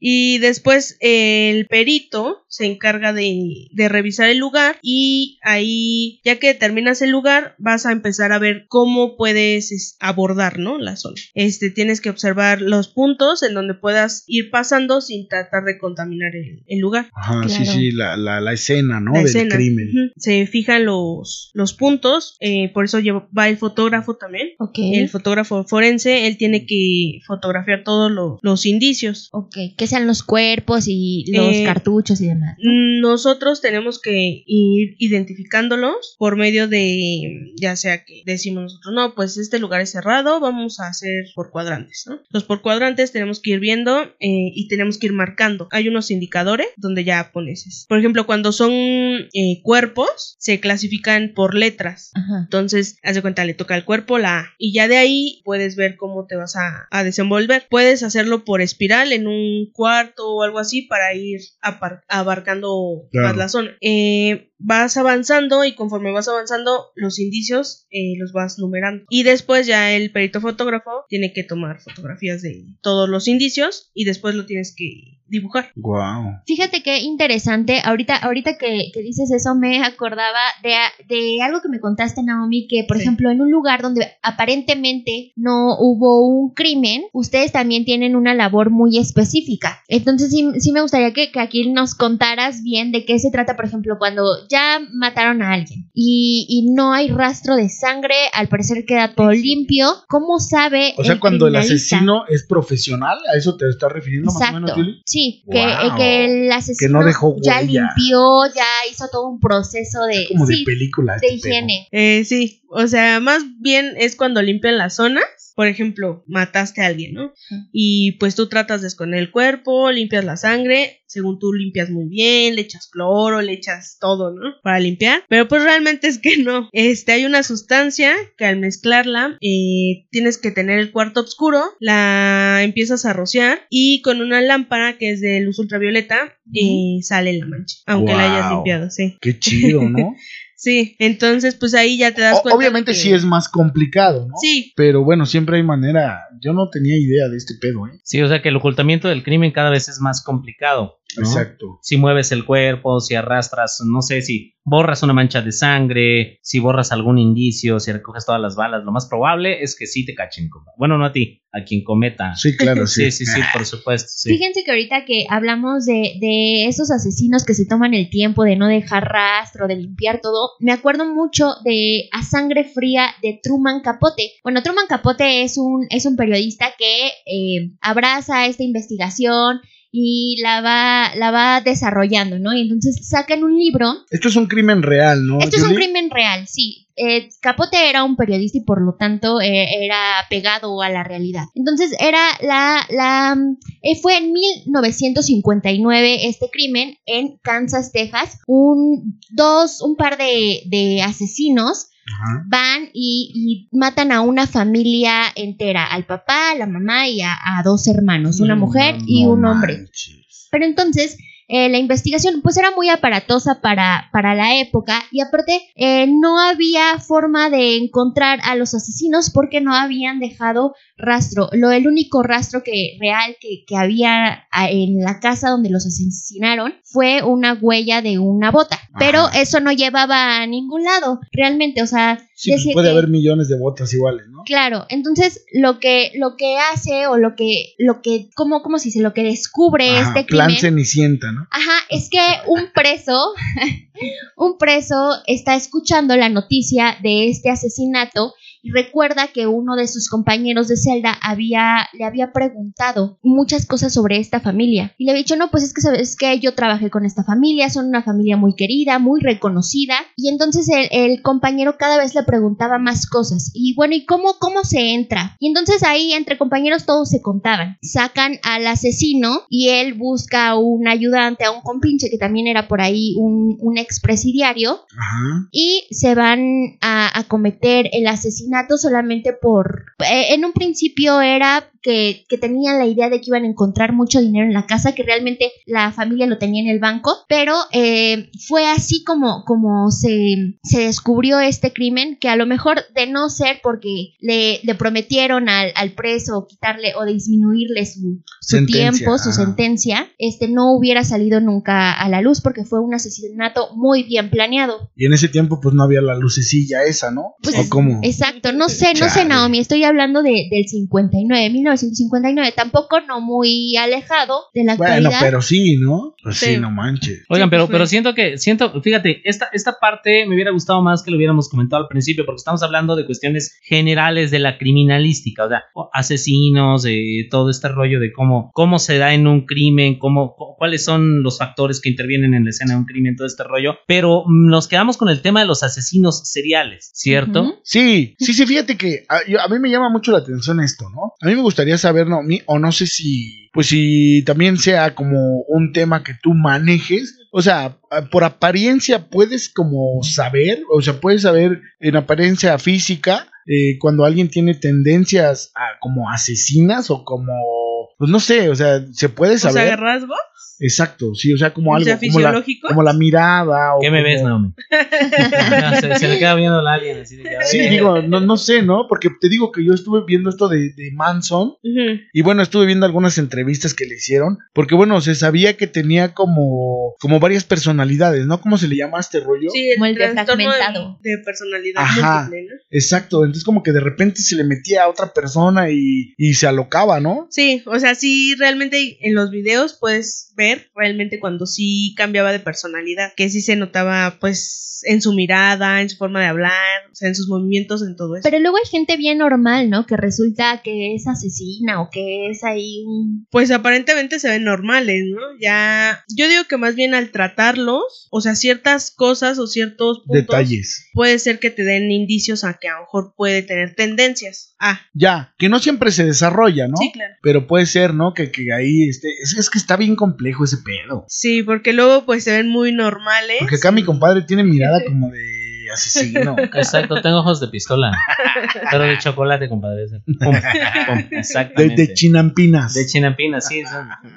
Y después el perito se encarga de, de, revisar el lugar y ahí, ya que determinas el lugar, vas a empezar a ver cómo puedes abordar, ¿no? La zona. Este, tienes que observar los puntos en donde puedas ir pasando sin tratar de contaminar el, lugar. Ajá, sí, sí, la, la, escena, ¿no? Del crimen. Se fijan los, los puntos, eh, por eso va el fotógrafo también. El fotógrafo forense, él tiene que fotografiar todos los indicios. Ok, que sean los cuerpos y los eh, cartuchos y demás. Nosotros tenemos que ir identificándolos por medio de, ya sea que decimos nosotros, no, pues este lugar es cerrado, vamos a hacer por cuadrantes, ¿no? Los por cuadrantes tenemos que ir viendo eh, y tenemos que ir marcando. Hay unos indicadores donde ya pones. Por ejemplo, cuando son eh, cuerpos, se clasifican por letras. Entonces, haz de cuenta, le toca al cuerpo la A. Y ya de ahí puedes ver cómo te vas a, a desenvolver. Puedes hacerlo por espiral en un cuarto o algo así para ir abarcando más la zona. Eh, vas avanzando y conforme vas avanzando los indicios eh, los vas numerando y después ya el perito fotógrafo tiene que tomar fotografías de todos los indicios y después lo tienes que dibujar. Wow. Fíjate qué interesante. Ahorita, ahorita que, dices eso, me acordaba de, de, algo que me contaste, Naomi, que por ejemplo, en un lugar donde aparentemente no hubo un crimen, ustedes también tienen una labor muy específica. Entonces, sí, sí me gustaría que, que, aquí nos contaras bien de qué se trata, por ejemplo, cuando ya mataron a alguien y, y no hay rastro de sangre, al parecer queda todo limpio. ¿Cómo sabe? O sea, cuando el asesino es profesional, ¿a eso te estás refiriendo más o menos, Sí, Sí, que, que, el asesino ya limpió, ya hizo todo un proceso de, como de película. De este higiene. Eh, sí, o sea, más bien es cuando limpian las zonas. Por ejemplo, mataste a alguien, ¿no? Y pues tú tratas de esconder el cuerpo, limpias la sangre, según tú limpias muy bien, le echas cloro, le echas todo, ¿no? Para limpiar. Pero pues realmente es que no. Este, hay una sustancia que al mezclarla eh, tienes que tener el cuarto oscuro, la empiezas a rociar y con una lámpara que es de luz ultravioleta eh, sale la mancha, aunque la hayas limpiado, sí. Qué chido, ¿no? <laughs> Sí, entonces pues ahí ya te das cuenta. Obviamente sí es más complicado, ¿no? Sí. Pero bueno, siempre hay manera. Yo no tenía idea de este pedo, ¿eh? Sí, o sea que el ocultamiento del crimen cada vez es más complicado. Exacto. Si mueves el cuerpo, si arrastras, no sé, si borras una mancha de sangre, si borras algún indicio, si recoges todas las balas, lo más probable es que sí te cachen. Bueno, no a ti, a quien cometa. Sí, claro, <laughs> sí. sí, sí, sí, por supuesto. Fíjense que ahorita que hablamos de, de esos asesinos que se toman el tiempo de no dejar rastro, de limpiar todo, me acuerdo mucho de A Sangre Fría de Truman Capote. Bueno, Truman Capote es un, es un periodista que eh, abraza esta investigación y la va, la va desarrollando, ¿no? Y entonces sacan un libro. Esto es un crimen real, ¿no? Esto es un crimen real, sí. Eh, Capote era un periodista y por lo tanto eh, era pegado a la realidad. Entonces era la, la, eh, fue en 1959 este crimen en Kansas, Texas. Un, dos, un par de, de asesinos van y, matan a una familia entera, al papá, a la mamá y a, dos hermanos, una mujer y un hombre. Pero entonces eh, la investigación pues era muy aparatosa para, para la época y aparte eh, no había forma de encontrar a los asesinos porque no habían dejado rastro. Lo, el único rastro que, real que, que había en la casa donde los asesinaron fue una huella de una bota. Pero eso no llevaba a ningún lado, realmente. O sea, Sí, pues puede haber millones de botas iguales, ¿no? Claro, entonces lo que, lo que hace o lo que, lo que, como, si se lo que descubre este crimen. Plan Cenicienta, ¿no? Ajá, es que un preso, <laughs> un preso está escuchando la noticia de este asesinato y recuerda que uno de sus compañeros de celda había, le había preguntado muchas cosas sobre esta familia. Y le había dicho, no, pues es que sabes que yo trabajé con esta familia, son una familia muy querida, muy reconocida. Y entonces el, compañero cada vez le preguntaba más cosas. Y bueno, ¿y cómo, cómo se entra? Y entonces ahí entre compañeros todos se contaban. Sacan al asesino y él busca a un ayudante, a un compinche que también era por ahí un, un expresidiario. Y se van a, a cometer el asesinato solamente por... Eh, en un principio era que, tenían la idea de que iban a encontrar mucho dinero en la casa, que realmente la familia lo tenía en el banco, pero eh, fue así como, como se, se, descubrió este crimen, que a lo mejor de no ser porque le, le prometieron al, al, preso quitarle o disminuirle su, su tiempo, su sentencia, este no hubiera salido nunca a la luz porque fue un asesinato muy bien planeado. Y en ese tiempo pues no había la lucecilla esa, ¿no? Pues, ¿O cómo? Exacto, no sé, no sé Naomi, estoy hablando de, del 59, 1959, tampoco no muy alejado de la actualidad. Bueno, pero sí, ¿no? Pues sí, no manches. Oigan, pero, pero siento que, siento, fíjate, esta, esta parte me hubiera gustado más que lo hubiéramos comentado al principio, porque estamos hablando de cuestiones generales de la criminalística, o sea, asesinos, de todo este rollo de cómo, cómo se da en un crimen, cómo, cuáles son los factores que intervienen en la escena de un crimen, todo este rollo, pero nos quedamos con el tema de los asesinos seriales, ¿cierto? Sí, sí, sí, fíjate que a, a, mí me llama mucho la atención esto, ¿no? A mí me gustaría saber, no, o no sé si, pues si también sea como un tema que tú manejes. O sea, por apariencia puedes como saber, o sea, puedes saber en apariencia física eh, cuando alguien tiene tendencias a como asesinas o como, pues no sé, o sea, se puede saber. O sea, rasgos. Exacto, sí, o sea, como algo como la, como la, mirada. O ¿Qué me ves, Naomi? <laughs> <laughs> se, le queda viendo la alien. Así de, sí, digo, no, no sé, ¿no? Porque te digo que yo estuve viendo esto de, de Manson y bueno, estuve viendo algunas entrevistas que le hicieron, porque bueno, se sabía que tenía como, como varias personalidades, ¿no? ¿Cómo se le llama este rollo? Sí, el como el de, de personalidad Ajá, múltiple, ¿no? Exacto, entonces como que de repente se le metía a otra persona y, y se alocaba, ¿no? Sí, o sea, sí, realmente en los videos puedes ver realmente cuando sí cambiaba de personalidad, que sí se notaba pues en su mirada, en su forma de hablar, o sea, en sus movimientos, en todo eso. Pero luego hay gente bien normal, ¿no? Que resulta que es asesina o que es ahí un... Pues aparentemente se ven normales, ¿no? Ya, yo digo que más bien al tratarlos, o sea, ciertas cosas o ciertos puntos, detalles, puede ser que te den indicios a que a lo mejor puede tener tendencias. Ah. Ya, que no siempre se desarrolla, ¿no? Sí, claro. Pero puede ser, ¿no? Que, que ahí, este, es, es que está bien complejo ese pedo. Sí, porque luego pues se ven muy normales. Porque acá mi compadre tiene mirada <laughs> como de y asesino. Exacto, tengo ojos de pistola. pero de chocolate, compadre. exactamente. De, chinampinas. De chinampinas, sí.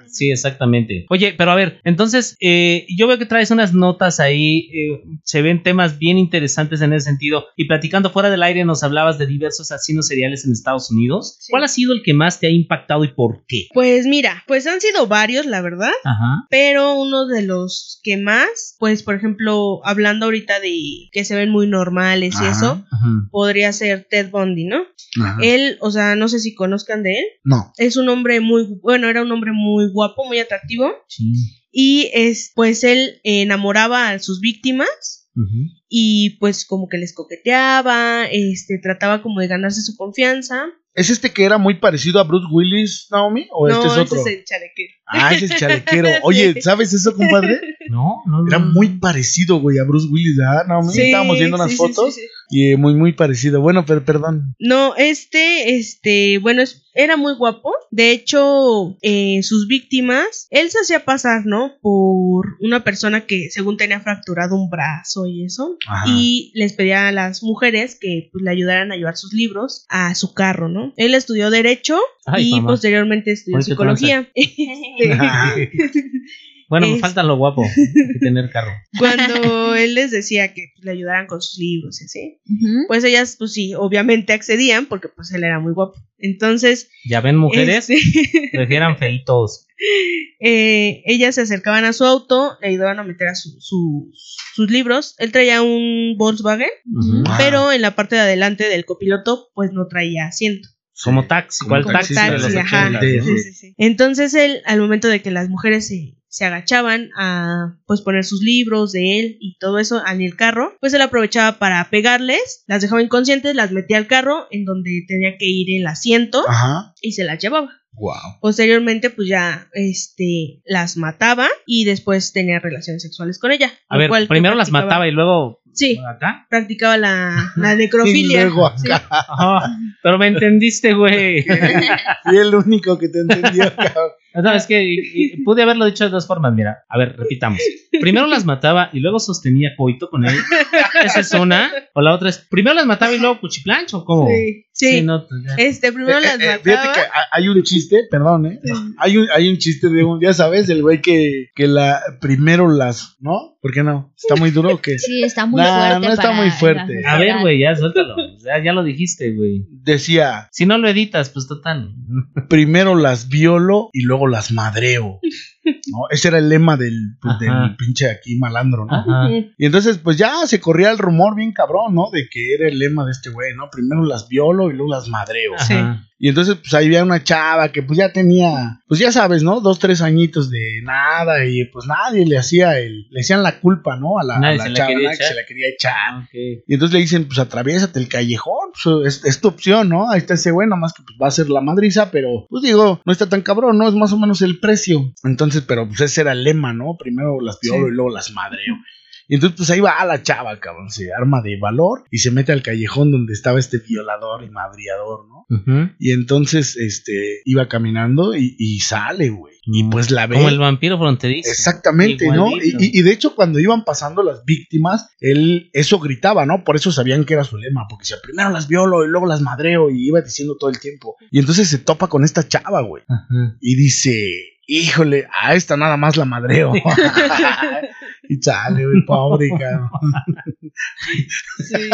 Sí, exactamente. Oye, pero a ver, entonces, eh, yo veo que traes unas notas ahí. Eh, se ven temas bien interesantes en ese sentido. Y platicando fuera del aire, nos hablabas de diversos asesinos seriales en Estados Unidos. ¿Cuál ha sido el que más te ha impactado y por qué? Pues mira, pues han sido varios, la verdad. Ajá. Pero uno de los que más, pues por ejemplo, hablando ahorita de que se ven muy normales y eso, podría ser Ted Bundy, ¿no? Él, o sea, no sé si conozcan de él. No. Es un hombre muy, bueno, era un hombre muy guapo, muy atractivo. Sí. Y es, pues él enamoraba a sus víctimas. Y pues como que les coqueteaba, este, trataba como de ganarse su confianza. ¿Es este que era muy parecido a Bruce Willis, Naomi? ¿O este es otro? Ese es el chalequero. Ah, ese es el chalequero. <laughs> Oye, ¿sabes eso, compadre? No, no, Era muy parecido, güey, a Bruce Willis, ¿verdad? Naomi, estábamos viendo unas fotos. Y muy, muy parecido. Bueno, pero perdón. No, este, este, bueno, era muy guapo. De hecho, eh, sus víctimas, él se hacía pasar, ¿no? Por una persona que según tenía fracturado un brazo y eso. Y les pedía a las mujeres que pues, le ayudaran a llevar sus libros a su carro, ¿no? Él estudió Derecho y posteriormente estudió Psicología. <laughs> <laughs> <laughs> Bueno, me falta lo guapo de tener carro. <laughs> Cuando él les decía que le ayudaran con sus libros y así, pues ellas, pues sí, obviamente accedían porque pues él era muy guapo. Entonces... Ya ven mujeres, <laughs> prefieran feitos. Eh, ellas se acercaban a su auto, le ayudaban a meter a sus libros. Él traía un Volkswagen, pero en la parte de adelante del copiloto pues no traía asiento. Como taxi, igual taxi. ajá. Entonces él, al momento de que las mujeres se, se agachaban a pues poner sus libros de él y todo eso en el carro, pues él aprovechaba para pegarles, las dejaba inconscientes, las metía al carro en donde tenía que ir el asiento y se las llevaba. Wow. Posteriormente, pues ya este las mataba y después tenía relaciones sexuales con ella. A ver, primero las mataba y luego Sí. ¿Acá? Practicaba la, la <laughs> necrofilia. y luego acá. pero me entendiste, güey. <laughs> Fui el único que te entendió, cabrón. <laughs> No, es que pude haberlo dicho de dos formas. Mira, a ver, repitamos. Primero las mataba y luego sostenía coito con él. Esa es una. O la otra es, primero las mataba y luego cuchiplancho, ¿o cómo? Sí, sí. no, pues este, primero eh, las eh, mataba. Fíjate que hay un chiste, perdón, ¿eh? Hay, un, hay un chiste de un, ya sabes, el güey que, que la, primero las, ¿no? ¿Por qué no? ¿Está muy duro o qué? Sí, está muy fuerte. No, está muy fuerte. A ver, güey, ya suéltalo. Ya, ya lo dijiste, güey. Decía. Si no lo editas, pues total. <laughs> Primero las violo y luego las madreo. ¿no? Ese era el lema del, pues, del pinche aquí malandro, ¿no? Y entonces, pues ya se corría el rumor bien cabrón, ¿no? De que era el lema de este güey, ¿no? Primero las violo y luego las madreo. Sí. Y entonces, pues ahí había una chava que pues ya tenía, pues ya sabes, ¿no? Dos, tres añitos de nada y pues nadie le hacía el, le hacían la culpa, ¿no? A la, chava, que se la quería echar. Ah, y entonces le dicen, pues atraviésate el callejón, pues es, tu opción, ¿no? Ahí está ese güey, más que pues va a ser la madriza, pero pues digo, no está tan cabrón, ¿no? Es más o menos el precio. Entonces, pero pues ese era el lema, ¿no? Primero las piolo y luego las madreo. Y entonces, pues ahí va a la chava, cabrón. Se arma de valor y se mete al callejón donde estaba este violador y madriador, ¿no? Y entonces, este, iba caminando y, sale, güey. Y pues la ve. Como el vampiro fronterizo. Exactamente, ¿no? Y, de hecho, cuando iban pasando las víctimas, él eso gritaba, ¿no? Por eso sabían que era su lema, porque decía, primero las violo y luego las madreo, y iba diciendo todo el tiempo. Y entonces se topa con esta chava, güey. Y dice, híjole, a esta nada más la madreo. <laughs> <laughs> y chale, güey, pobre, <laughs> cabrón. Sí.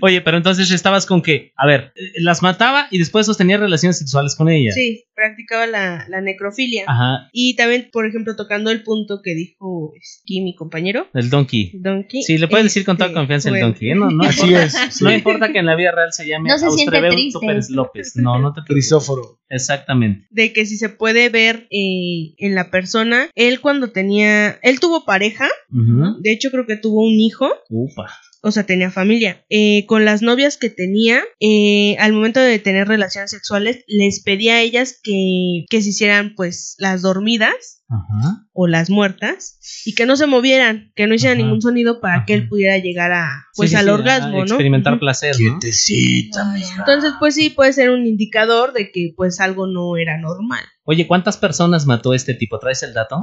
Oye, pero entonces estabas con que, a ver, las mataba y después sostenía relaciones sexuales con ella. Sí, practicaba la, la necrofilia. Ajá. Y también, por ejemplo, tocando el punto que dijo aquí mi compañero. El donkey. Donkey. Sí, le puedes decir con toda este, confianza el donkey. ¿eh? No, no Así importa, es. <laughs> No importa que en la vida real se llame no se Pérez López. No, no te Crisóforo. Exactamente. De que si se puede ver eh, en la persona, él cuando tenía, él tuvo pareja, de hecho creo que tuvo un hijo. Upa o sea, tenía familia. Eh, con las novias que tenía, eh, al momento de tener relaciones sexuales, les pedía a ellas que, que se hicieran pues las dormidas o las muertas y que no se movieran, que no hicieran ningún sonido para que él pudiera llegar a pues al orgasmo, ¿no? Experimentar placer, ¿no? Quietecita, Entonces, pues sí puede ser un indicador de que pues algo no era normal. Oye, ¿cuántas personas mató este tipo? ¿Traes el dato?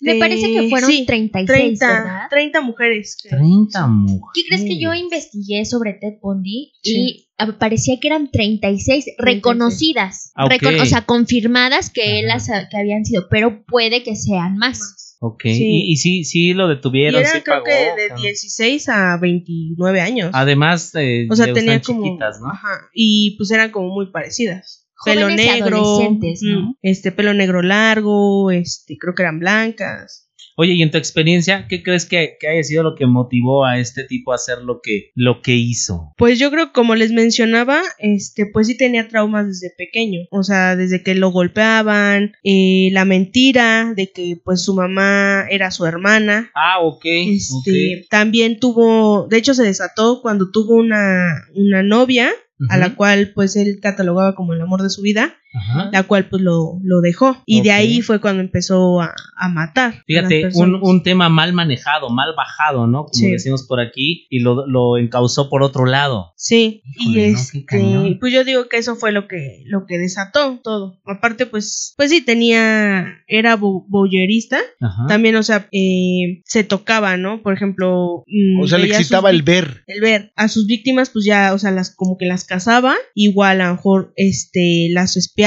Me parece que fueron 36, 30, ¿verdad? 30 mujeres. 30 mujeres. ¿Qué crees que yo investigué sobre Ted Bundy y parecía que eran 36 reconocidas, Ah, ok. recon- o sea, confirmadas que él Ajá. las que habían sido, pero puede que sean más. Ok. Sí. Y, y sí, sí lo Y detuvieron, era sí creo pagó. que de cabrón. 16 a 29 años. Además, eh, o sea, tenía como chiquitas, ¿no? Ajá, y pues eran como muy parecidas. Pelo Jóvenes y negro, adolescentes, ¿no? mm, este pelo negro largo, este creo que eran blancas. Oye, y en tu experiencia, ¿qué crees que, que haya sido lo que motivó a este tipo a hacer lo que, lo que hizo? Pues yo creo, como les mencionaba, este, pues sí tenía traumas desde pequeño. O sea, desde que lo golpeaban, eh, la mentira de que pues su mamá era su hermana. Ah, ok. Este, también tuvo, de hecho se desató cuando tuvo una, una novia, a la cual pues él catalogaba como el amor de su vida, Ajá. la cual pues lo, lo dejó. Y de ahí fue cuando empezó a, a matar. a Fíjate, un, un tema mal manejado, mal bajado, ¿no? Como Sí. decimos por aquí, y lo, lo encauzó por otro lado. Sí, Híjole, y no, este, cañón. pues yo digo que eso fue lo que, lo que desató todo. Aparte, pues, pues sí tenía, era bo- boyerista, Ajá. también, o sea, eh, se tocaba, ¿no? Por ejemplo, mm, O sea, le excitaba el ver. el ver a sus víctimas, pues ya, o sea, las como que las cazaba, igual a lo mejor, este, las espiaba,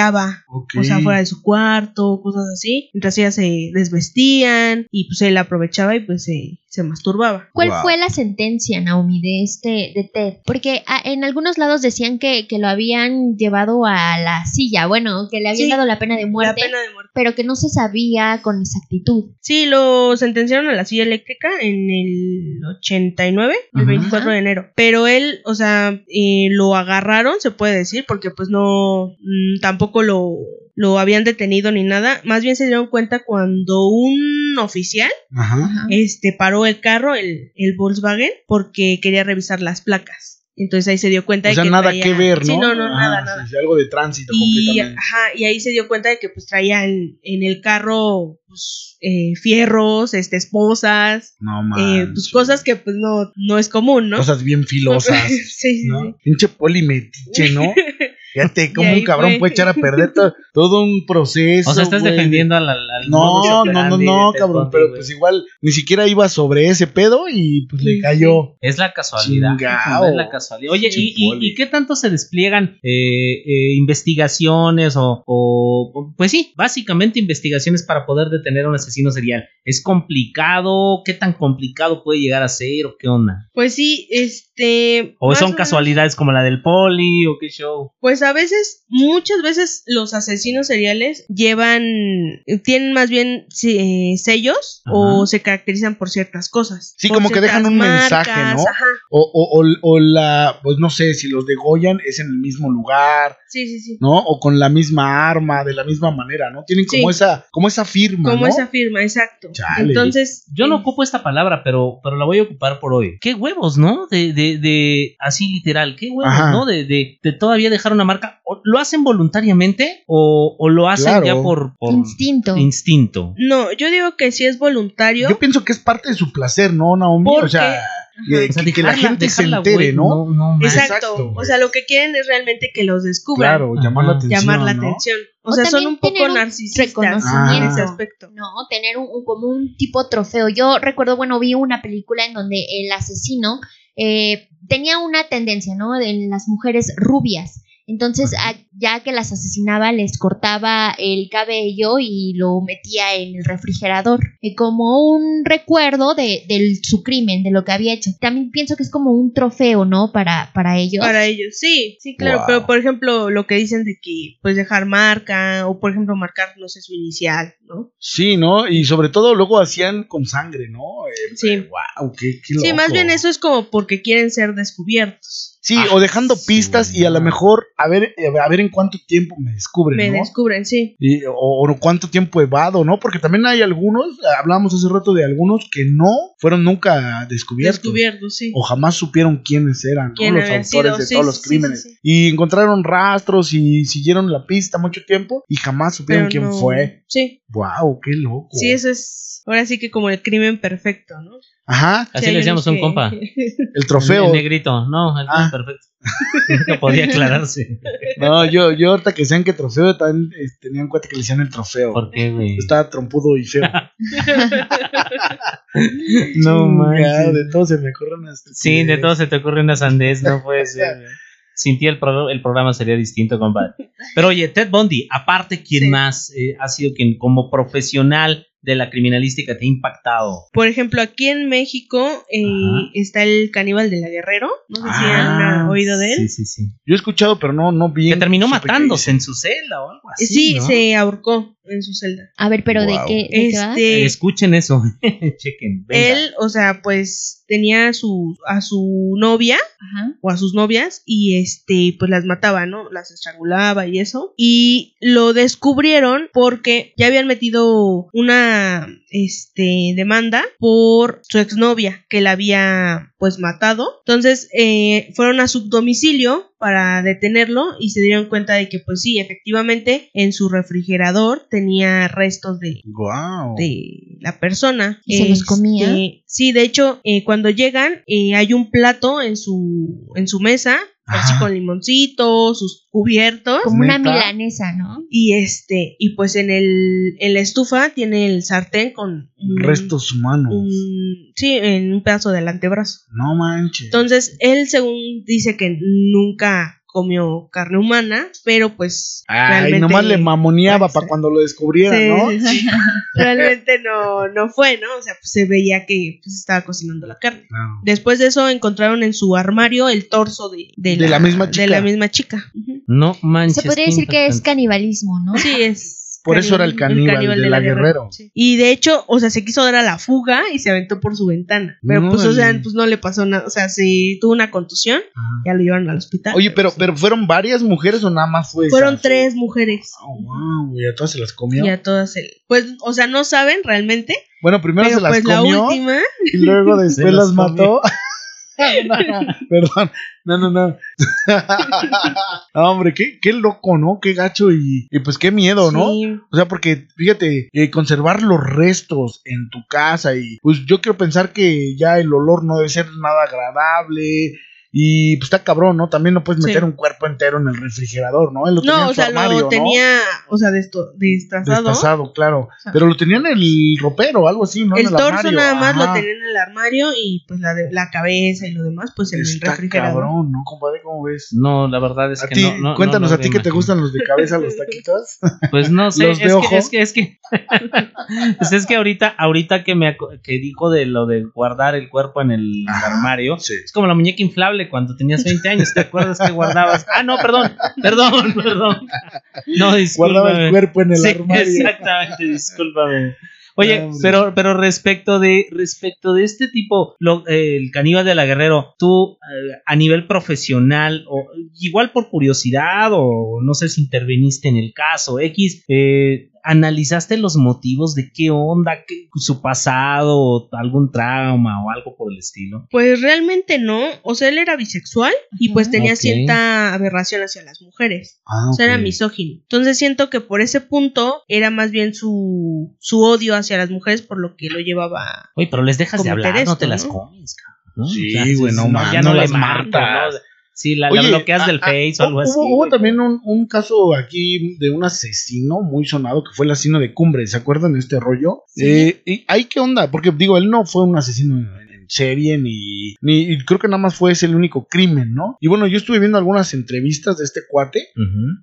Ok. o sea, fuera de su cuarto, cosas así, mientras ellas se desvestían y pues él aprovechaba y pues se, se masturbaba. ¿Cuál Wow. fue la sentencia, Naomi, de este, de Ted? Porque ah, en algunos lados decían que, que lo habían llevado a la silla, bueno, que le habían Sí, dado la pena de muerte, La pena de muerte. Pero que no se sabía con exactitud. Sí, lo sentenciaron a la silla eléctrica en el 89, el Ajá. 24 de enero. Pero él, o sea, eh, lo agarraron, se puede decir, porque pues no, mm, tampoco lo, lo habían detenido ni nada. Más bien se dieron cuenta cuando un oficial. Ajá. este, paró el carro, el, el Volkswagen, porque quería revisar las placas. Entonces ahí se dio cuenta O de sea, que nada traía- que ver, ¿no? Sí, no, no, Ah, nada, nada. sí, algo de tránsito Y, completamente. ajá, y ahí se dio cuenta de que pues traía en, en el carro pues, eh, fierros, este, esposas, No eh, pues cosas que pues no, no es común, ¿no? Cosas bien <laughs> filosas. sí, sí, ¿no? sí. Pinche polimetiche, ¿no? <laughs> Fíjate <laughs> cómo un cabrón fue. puede echar a perder to- <laughs> todo un proceso. O sea, estás güey. defendiendo al, al, No, no, no, no, Ted cabrón, pero güey. pues igual ni siquiera iba sobre ese pedo y pues Sí, le cayó. Es la casualidad. Chingao. Es la casualidad. Oye, ¿y, y, qué tanto se despliegan eh, eh, investigaciones o, o- Pues sí, básicamente investigaciones para poder detener a un asesino serial? ¿Es complicado? ¿Qué tan complicado puede llegar a ser o qué onda? Pues sí, este... ¿O son casualidades como la del poli o qué show? Pues a veces, muchas veces los asesinos seriales llevan, tienen más bien sí, eh, sellos Ajá. o se caracterizan por ciertas cosas. Sí, como que dejan un mensaje, ¿no? Ajá, O, o, o, o la, pues no sé, si los degollan es en el mismo lugar, sí, sí, sí. ¿no? O con la misma arma, de la misma manera, ¿no? Tienen como Sí. esa, como esa firma, Como ¿no? esa firma, exacto. Chale. Entonces... Yo no eh, ocupo esta palabra, pero, pero la voy a ocupar por hoy. ¿Qué huevos, no? De, de, de así literal, ¿qué huevos, Ajá. no? De, de, de todavía dejar una marca. ¿O ¿Lo hacen voluntariamente o, o lo hacen Claro. ya por, por Instinto. instinto? No, yo digo que si es voluntario. Yo pienso que es parte de su placer, ¿no, Naomi? Porque- O sea, que, O sea, que- que la dejarla- gente se entere, ¿no? Exacto. Exacto, o sea, lo que quieren es realmente que los descubran. Claro, llamar la atención. Llamar la ¿no? atención. O, O sea, son un poco un narcisistas reconocimiento. en ese Ah. aspecto. No, tener un, un- como un tipo trofeo. Yo recuerdo, bueno, vi una película en donde el asesino eh, tenía una tendencia, ¿no? En las mujeres rubias. Entonces, a- ya que las asesinaba, les cortaba el cabello y lo metía en el refrigerador, eh, como un recuerdo de, de su crimen, de lo que había hecho. También pienso que es como un trofeo, ¿no? Para, para ellos. Para ellos, sí, sí, claro. Wow. Pero, por ejemplo, lo que dicen de que, pues, dejar marca, o por ejemplo, marcar, no sé, su inicial, ¿no? Sí, ¿no? Y sobre todo luego hacían con sangre, ¿no? Eh, Sí. Wow, qué, qué Sí, más bien eso es como porque quieren ser descubiertos. Sí, Ah, o dejando sí, pistas y a lo mejor a ver, a ver en cuánto tiempo me descubren, Me ¿no? descubren, sí. Y- o, o cuánto tiempo evado, ¿no? Porque también hay algunos, hablamos hace rato de algunos que no fueron nunca descubiertos. Descubiertos, sí. O jamás supieron quiénes eran, ¿no? Quién los había autores sido, de sí, todos los crímenes. sí, sí. Y encontraron rastros y siguieron la pista mucho tiempo y jamás supieron Pero quién no- fue. Sí, Wow, qué loco. sí, eso es. Ahora sí que como el crimen perfecto, ¿no? Ajá, Así Sí, le decíamos a un compa. <laughs> el trofeo. El negrito. No, el Ah. perfecto. <laughs> no podía aclararse. No, yo, yo ahorita que sean que trofeo, también eh, tenía en cuenta que le decían el trofeo. ¿Por qué, güey? Estaba trompudo y feo. <laughs> no manches. De todo se me ocurre una Sí, de todo se te ocurre una sandez, no puede ser. Sin ti el, el programa sería distinto, compadre. Pero oye, Ted Bundy, aparte, ¿quién más eh, ha sido quien como profesional de la criminalística te ha impactado? Por ejemplo, aquí en México eh, está el caníbal de la Guerrero. No sé si han ah, oído de él. Sí, sí, sí. Yo he escuchado, pero no, no vi. Que terminó matándose en su celda o algo así. Sí, se ahorcó en su celda. A ver, pero ¿de qué? este, Escuchen eso. <laughs> Chequen. Él, o sea, pues tenía a su, a su novia o a sus novias y este, pues las mataba, ¿no? Las estrangulaba y eso. Y lo descubrieron porque ya habían metido una, este, demanda por su exnovia que la había, pues, matado. Entonces, eh, fueron a su domicilio para detenerlo y se dieron cuenta de que pues sí, efectivamente en su refrigerador tenía restos de, de la persona. ¿Y se los comía? Este, sí, de hecho, eh, cuando llegan eh, hay un plato en su, en su mesa así con limoncito, sus cubiertos. Como una milanesa, ¿no? Y este, y pues en el, en la estufa tiene el sartén con restos humanos. sí, en un pedazo del antebrazo. No manches. Entonces, él según dice que nunca comió carne humana, pero pues. Ay, nomás le mamoneaba para cuando lo descubrieran, ¿no? <laughs> realmente no, no fue, ¿no? O sea, pues se veía que pues, estaba cocinando la carne. Después de eso encontraron en su armario el torso de, de, la, misma chica. De la misma chica. No manches. Se podría decir que es canibalismo, ¿no? Sí, es por eso era el caníbal, de, la, Guerrero. Y de hecho, o sea, se quiso dar a la fuga y se aventó por su ventana. Pero pues, o sea, pues no le pasó nada. O sea, si tuvo una contusión, ya lo llevaron al hospital. Oye, pero, pero ¿fueron varias mujeres o nada más fue Fueron tres mujeres. Oh, wow, y a todas se las comió. Y a todas se... Pues, o sea, no saben realmente. Bueno, primero se las pues, comió. La última. Y luego <laughs> después las mató. <laughs> Perdón, no, no, <laughs> no. hombre, qué, qué loco, ¿no? Qué gacho y, pues qué miedo, ¿no? O sea, porque fíjate, eh, conservar los restos en tu casa y pues yo quiero pensar que ya el olor no debe ser nada agradable y pues está cabrón, ¿no? También no puedes meter un cuerpo entero en el refrigerador, ¿no? Él lo no, o sea, lo tenía, o sea, destazado. Destazado, claro. Pero lo tenía en el ropero, algo así, ¿no? El, torso nada más lo tenía en el armario y pues la, de, la cabeza y lo demás, pues en el refrigerador. cabrón, ¿no, compadre? ¿Cómo ves? No, la verdad es que no, no, Cuéntanos, ¿a ti que te gustan los de cabeza, los taquitos? <laughs> <laughs> Pues no sé, es, Que, es que, es que, pues es que ahorita, ahorita que me que dijo de lo de guardar el cuerpo en el armario, es como la muñeca inflable cuando tenías 20 años, ¿te acuerdas que guardabas? Ah, no, perdón, perdón, perdón. No, discúlpame. Guardaba el cuerpo en el armario. Exactamente, discúlpame. Oye, pero, pero respecto de, respecto de este tipo, lo, el caníbal de la Guerrero, tú eh, a nivel profesional, o igual por curiosidad, o no sé si interveniste en el caso X, eh, ¿Analizaste los motivos de qué onda, qué, su pasado, algún trauma o algo por el estilo? Pues realmente no. O sea, él era bisexual y pues tenía cierta aberración hacia las mujeres. Ah, o sea, era misógino. Entonces siento que por ese punto era más bien su, su odio hacia las mujeres por lo que lo llevaba. Oye, pero les dejas de hablar, no te las comes, cabrón. Sí, güey, no, ya no, las matas. Sí, la, bloqueas del Face o algo así. Hubo, también un, un, caso aquí de un asesino muy sonado que fue el asesino de Cumbre, ¿se acuerdan de este rollo? Eh, y, ¿Ahí qué onda? Porque digo, él no fue un asesino serie ni, ni creo que nada más fue ese el único crimen, ¿no? Y bueno, yo estuve viendo algunas entrevistas de este cuate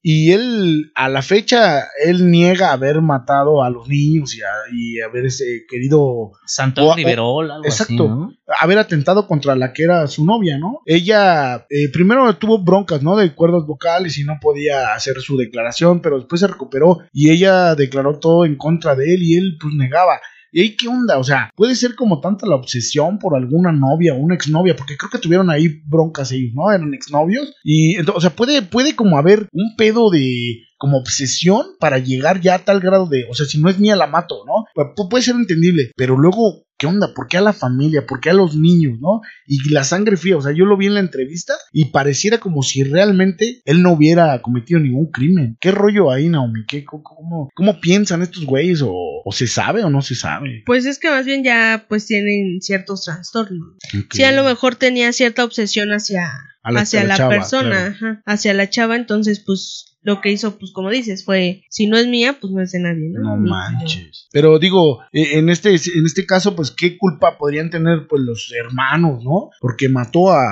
y él a la fecha él niega haber matado a los niños y, y haber ese querido Santo Liberol, algo exacto, haber atentado contra la que era su novia, ¿no? Ella eh, primero tuvo broncas, ¿no? De cuerdas vocales y no podía hacer su declaración, pero después se recuperó y ella declaró todo en contra de él y él pues negaba. ¿Y ahí qué onda? O sea, puede ser como tanta la obsesión por alguna novia o una exnovia, porque creo que tuvieron ahí broncas ellos, ¿no? Eran exnovios. Y, o sea, puede, puede como haber un pedo de como obsesión para llegar ya a tal grado de, o sea, si no es mía la mato, ¿no? puede ser entendible, pero luego ¿qué onda? ¿Por qué a la familia? ¿Por qué a los niños, no? Y la sangre fría, o sea, yo lo vi en la entrevista y pareciera como si realmente él no hubiera cometido ningún crimen. ¿Qué rollo ahí, Naomi? ¿Qué, cómo, cómo, piensan estos güeyes? ¿O, se sabe o no se sabe? Pues es que más bien ya pues tienen ciertos trastornos. Sí, a lo mejor tenía cierta obsesión hacia, hacia la, persona, hacia la chava, entonces pues lo que hizo, pues como dices, fue, si no es mía, pues no es de nadie, ¿no? No manches. Pero digo, e, en este, en este caso, pues, ¿qué culpa podrían tener, pues, los hermanos, ¿no? Porque mató a,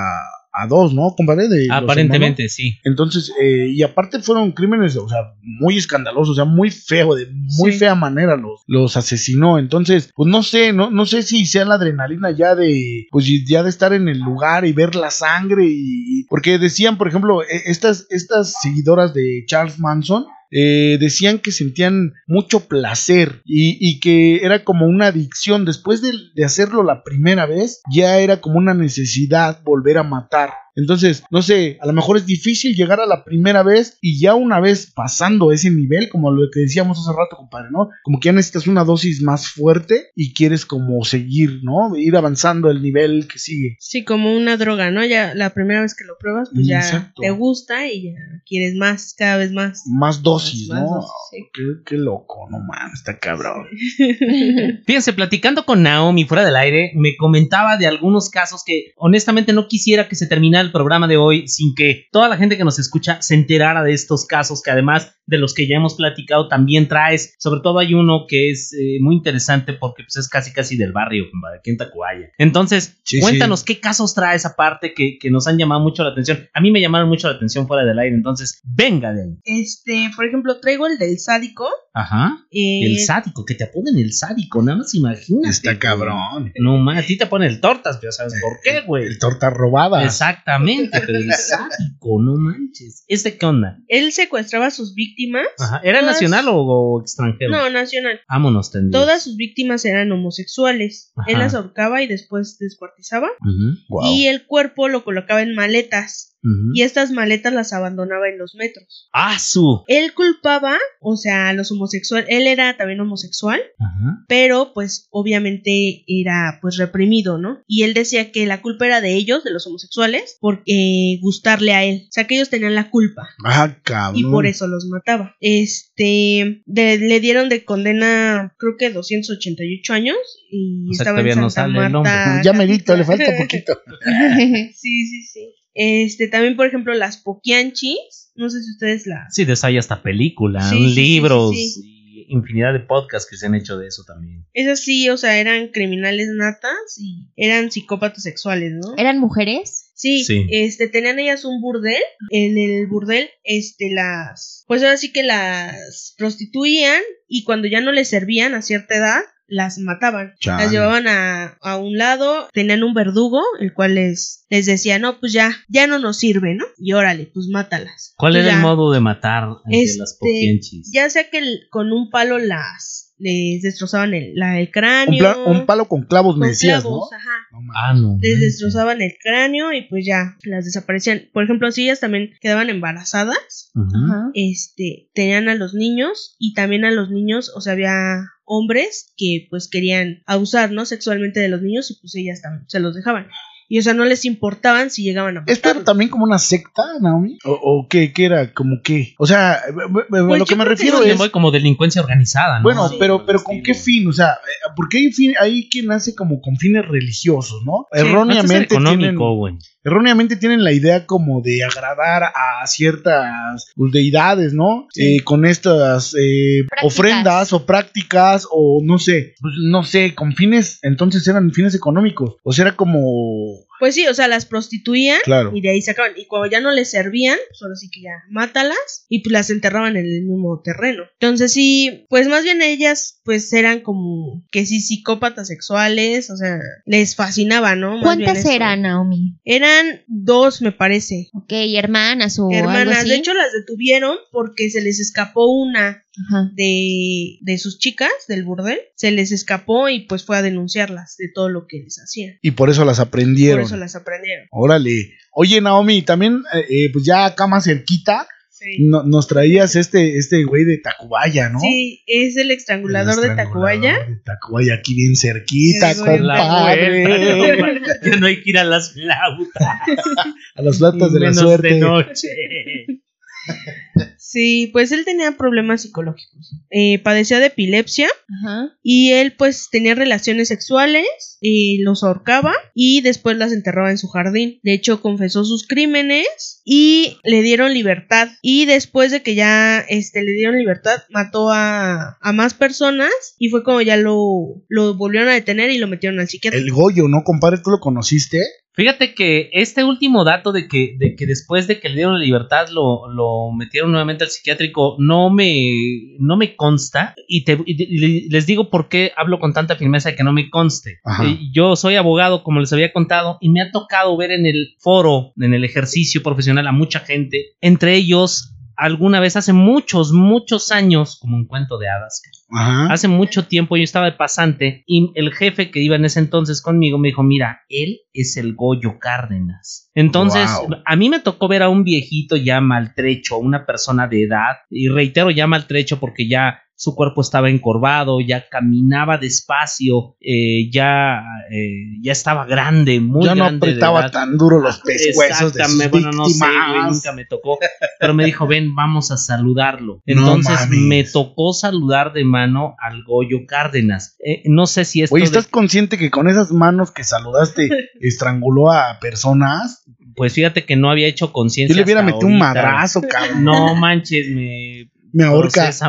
a dos, ¿no, compadre? De Aparentemente, sí. Entonces, eh, y aparte fueron crímenes, o sea, muy escandalosos, o sea, muy feo, de muy fea manera los, los asesinó. Entonces, pues no sé, no, no sé si sea la adrenalina ya de, pues ya de estar en el lugar y ver la sangre y, porque decían, por ejemplo, e, estas, estas seguidoras de Charles Manson, eh, decían que sentían mucho placer y, que era como una adicción. Después de, de hacerlo la primera vez, ya era como una necesidad volver a matar. Entonces, no sé, a lo mejor es difícil llegar a la primera vez y ya una vez pasando ese nivel, como lo que decíamos hace rato, compadre, ¿no? Como que ya necesitas una dosis más fuerte y quieres como seguir, ¿no? Ir avanzando el nivel que sigue. Sí, como una droga, ¿no? Ya la primera vez que lo pruebas, pues ya te gusta y ya quieres más, cada vez más. Más dosis, ¿no? qué, loco, no mames, está cabrón. <laughs> Fíjense, platicando con Naomi fuera del aire, me comentaba de algunos casos que honestamente no quisiera que se terminara el programa de hoy sin que toda la gente que nos escucha se enterara de estos casos que además de los que ya hemos platicado también traes. Sobre todo hay uno que es eh, muy interesante porque pues, es casi casi del barrio, aquí en Tacubaya. Entonces, cuéntanos qué casos traes aparte que, que nos han llamado mucho la atención. A mí me llamaron mucho la atención fuera del aire, entonces venga de ahí. Este, por ejemplo, traigo el del sádico. Ajá. Eh, el sádico, que te apoden el sádico, nada más imagínate. Está cabrón. No mames, a ti te ponen el tortas, pero sabes por qué, güey. El torta robada. Exactamente, pero el <laughs> sádico, no manches. ¿Este qué onda? Él secuestraba a sus víctimas. Ajá. ¿Era nacional o, extranjero? No, nacional. Vámonos, tendidos. Todas sus víctimas eran homosexuales. Él las ahorcaba y después descuartizaba. Y el cuerpo lo colocaba en maletas y estas maletas las abandonaba en los metros. ¡Ah, su! Él culpaba, o sea, a los homosexuales, él era también homosexual, pero pues obviamente era pues reprimido, ¿no? Y él decía que la culpa era de ellos, de los homosexuales, por eh, gustarle a él. O sea, que ellos tenían la culpa. Ah, cabrón. Y por eso los mataba. Este, le dieron de condena, creo que 288 años y estaba en Santa Marta. <laughs> Ya merito, le falta poquito. <laughs> sí, sí, sí. Este, también, por ejemplo, las Poquianchis. No sé si ustedes la. Sí, de eso hay hasta película, libros y infinidad de podcasts que se han hecho de eso también. Esas sí, o sea, eran criminales natas y eran psicópatas sexuales, ¿no? ¿Eran mujeres? Sí, sí, este, tenían ellas un burdel. En el burdel, este, las. Pues ahora sí que las prostituían y cuando ya no les servían a cierta edad, las mataban. Las llevaban a, a, un lado, tenían un verdugo, el cual les, les decía, no, pues ya, ya no nos sirve, ¿no? Y órale, pues mátalas. ¿Cuál era el modo de matar a las poquienchis? Ya sea que con un palo las les destrozaban el, la, el cráneo. Un, palo con clavos, me decías, ¿no? Ajá. ah, no. Les destrozaban el cráneo y pues ya las desaparecían. Por ejemplo, si ellas también quedaban embarazadas, este, tenían a los niños y también a los niños, o sea, había hombres que pues querían abusar, ¿no? Sexualmente de los niños y pues ellas también se los dejaban. Y o sea, no les importaban si llegaban a ¿Esto era también como una secta, Naomi? ¿O, o qué, qué, era? ¿Como qué? O sea, pues lo que me refiero es... como delincuencia organizada, ¿no? Bueno, pero, pero ¿con qué fin? O sea, porque hay, fin, hay quien hace como con fines religiosos, ¿no? Erróneamente económico, güey erróneamente tienen la idea como de agradar a ciertas pues, deidades, ¿no? Eh, con estas eh, ofrendas o prácticas o no sé, pues, no sé, con fines, entonces eran fines económicos, o sea, era como pues sí, o sea, las prostituían y de ahí sacaban. Y cuando ya no les servían, solo pues sí que ya mátalas y pues las enterraban en el mismo terreno. Entonces sí, pues más bien ellas pues eran como que sí psicópatas sexuales, o sea, les fascinaba, ¿no? ¿Cuántas eran, Naomi? Eran dos, me parece. Ok, hermanas o Hermanas, de hecho las detuvieron porque se les escapó una de, de sus chicas del burdel, se les escapó y pues fue a denunciarlas de todo lo que les hacían. Y por eso las aprendieron. Por eso las aprendieron. Órale. Oye, Naomi, también, eh, eh, pues ya acá más cerquita, nos traías este, este güey de Tacubaya, ¿no? Sí, es el estrangulador, de Tacubaya. De Tacubaya, aquí bien cerquita, compadre. <laughs> ya no hay que ir a las flautas. a las flautas de la suerte. De noche. <laughs> Sí, pues él tenía problemas psicológicos. Eh, padecía de epilepsia y él pues tenía relaciones sexuales y los ahorcaba y después las enterraba en su jardín. De hecho, confesó sus crímenes y le dieron libertad. Y después de que ya este, le dieron libertad, mató a, a más personas y fue como ya lo, lo volvieron a detener y lo metieron al psiquiatra. El Goyo, ¿no, compadre? ¿Tú lo conociste? Fíjate que este último dato de que, de que después de que le dieron libertad lo, lo metieron nuevamente psiquiátrico no me, no me consta y, te, les digo por qué hablo con tanta firmeza de que no me conste. Eh, yo soy abogado, como les había contado, y me ha tocado ver en el foro, en el ejercicio profesional a mucha gente, entre ellos alguna vez hace muchos, muchos años, como un cuento de hadas, hace mucho tiempo yo estaba de pasante y el jefe que iba en ese entonces conmigo me dijo, mira, él es el Goyo Cárdenas. Entonces, a mí me tocó ver a un viejito ya maltrecho, una persona de edad, y reitero ya maltrecho porque ya su cuerpo estaba encorvado, ya caminaba despacio, eh, ya, eh, ya estaba grande, muy ya no apretaba tan duro los pescuezos de sus bueno, no sé, nunca me tocó, pero me dijo, ven, vamos a saludarlo. Entonces me tocó saludar de mano al Goyo Cárdenas. Eh, no sé si esto... Oye, ¿estás consciente que con esas manos que saludaste <laughs> estranguló a personas? Pues fíjate que no había hecho conciencia. Yo le hubiera metido un madrazo, cabrón. No manches, me me ahorca. <laughs>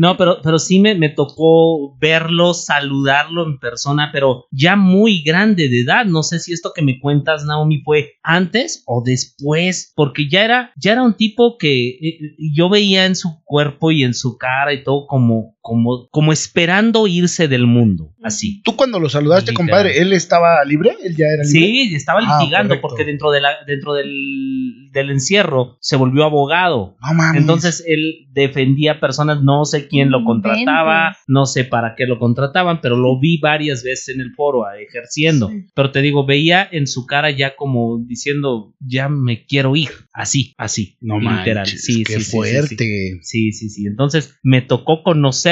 No, pero, pero sí me, me, tocó verlo, saludarlo en persona, pero ya muy grande de edad. No sé si esto que me cuentas, Naomi, fue antes o después, porque ya era, ya era un tipo que eh, yo veía en su cuerpo y en su cara y todo como, como, como esperando irse del mundo, así. ¿Tú cuando lo saludaste, compadre, él estaba libre? ¿Él ya era libre? Sí, estaba ah, litigando porque dentro, de la, dentro del, del encierro se volvió abogado. Entonces él defendía personas, no sé quién lo contrataba, no sé para qué lo contrataban, pero lo vi varias veces en el foro ejerciendo. Pero te digo, veía en su cara ya como diciendo, ya me quiero ir, así, así. No literal. sí, qué fuerte. Sí, sí, sí. Entonces me tocó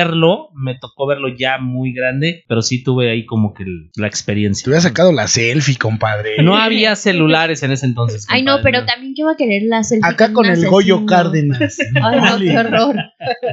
conocerlo, me tocó verlo ya muy grande, pero sí tuve ahí como que la experiencia. Te hubiera sacado la selfie, compadre. No había celulares en ese entonces. Ay, no, pero también que iba a querer la selfie. Acá con, el Goyo Cárdenas. <laughs> Ay, no, qué horror.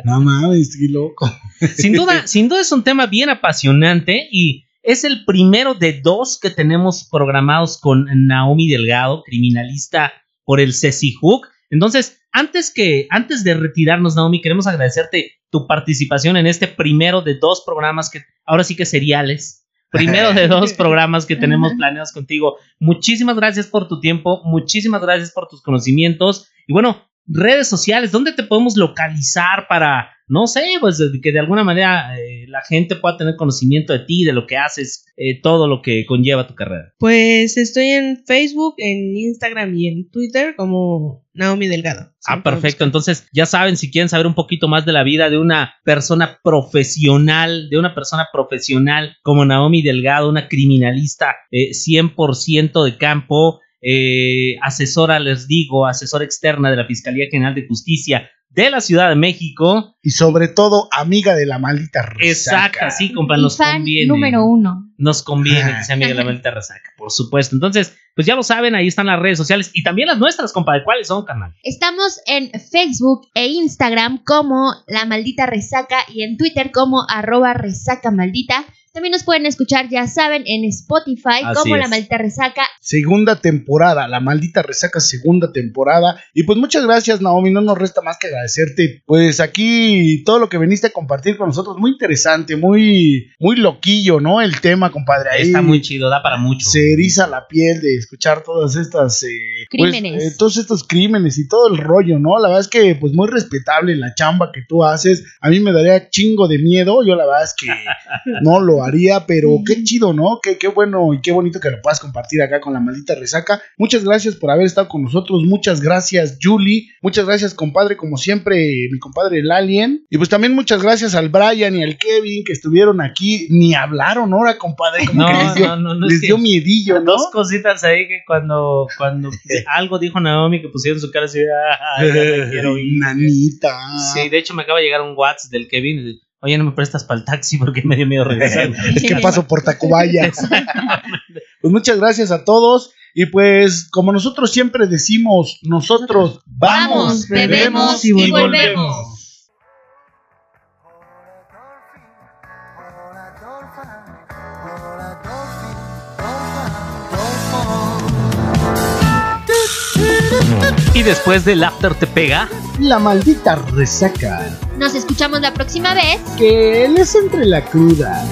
No mames, qué loco. Sin duda, <laughs> sin duda es un tema bien apasionante y es el primero de dos que tenemos programados con Naomi Delgado, criminalista por el CECIHUC. Entonces, antes que, antes de retirarnos, Naomi, queremos agradecerte tu participación en este primero de dos programas que ahora sí que seriales. Primero de dos <laughs> programas que tenemos planeados contigo. Muchísimas gracias por tu tiempo, muchísimas gracias por tus conocimientos. Y bueno, redes sociales, ¿dónde te podemos localizar para, no sé, pues que de alguna manera eh, la gente pueda tener conocimiento de ti, de lo que haces, eh, todo lo que conlleva tu carrera? Pues estoy en Facebook, en Instagram y en Twitter como Naomi Delgado. Ah, perfecto. Entonces, ya saben, si quieren saber un poquito más de la vida de una persona profesional, de una persona profesional como Naomi Delgado, una criminalista 100% eh, de campo, eh, asesora, les digo, asesora externa de la Fiscalía General de Justicia de la Ciudad de México. Y sobre todo, amiga de la maldita resaca. Exacto, sí, compa, nos conviene. número uno. Nos conviene que sea amiga de la maldita resaca, por supuesto. Entonces, pues ya lo saben, ahí están las redes sociales y también las nuestras, compa. ¿Cuáles son, canal? Estamos en Facebook e Instagram como La Maldita Resaca y en Twitter como arroba resaca maldita. También nos pueden escuchar, ya saben, en Spotify como La Maldita Resaca. Segunda temporada, La Maldita Resaca, segunda temporada. Y pues muchas gracias, Naomi. No nos resta más que agradecerte. Pues aquí todo lo que viniste a compartir con nosotros, muy interesante, muy, muy loquillo, ¿no? El tema, compadre. Ahí Está muy chido, da para mucho. Se eriza la piel de escuchar todas estas... Eh, pues, crímenes. Eh, todos estos crímenes y todo el rollo, ¿no? La verdad es que pues muy respetable la chamba que tú haces. A mí me daría chingo de miedo. Yo la verdad es que <laughs> no lo haría, pero qué chido, ¿no? Qué, qué bueno y qué bonito que lo puedas compartir acá con la maldita resaca. Muchas gracias por haber estado con nosotros, muchas gracias Julie, muchas gracias compadre, como siempre, mi compadre el Alien. Y pues también muchas gracias al Brian y al Kevin que estuvieron aquí, ni hablaron ahora, compadre, como no, que les dio, no, no, les dio miedillo, ¿no? Dos cositas ahí que cuando, cuando <laughs> algo dijo Naomi que pusieron su cara así. Ay, me quiero <laughs> ir". Nanita. Sí, de hecho me acaba de llegar un WhatsApp del Kevin. Oye, no me prestas para el taxi porque me dio miedo regresar. <laughs> es que paso por Tacubaya. pues muchas gracias a todos. Y pues, como nosotros siempre decimos, nosotros vamos, Vamos, bebemos y volvemos. Y después del after te pega. La maldita resaca. Nos escuchamos la próxima vez. Que él es entre la cruda.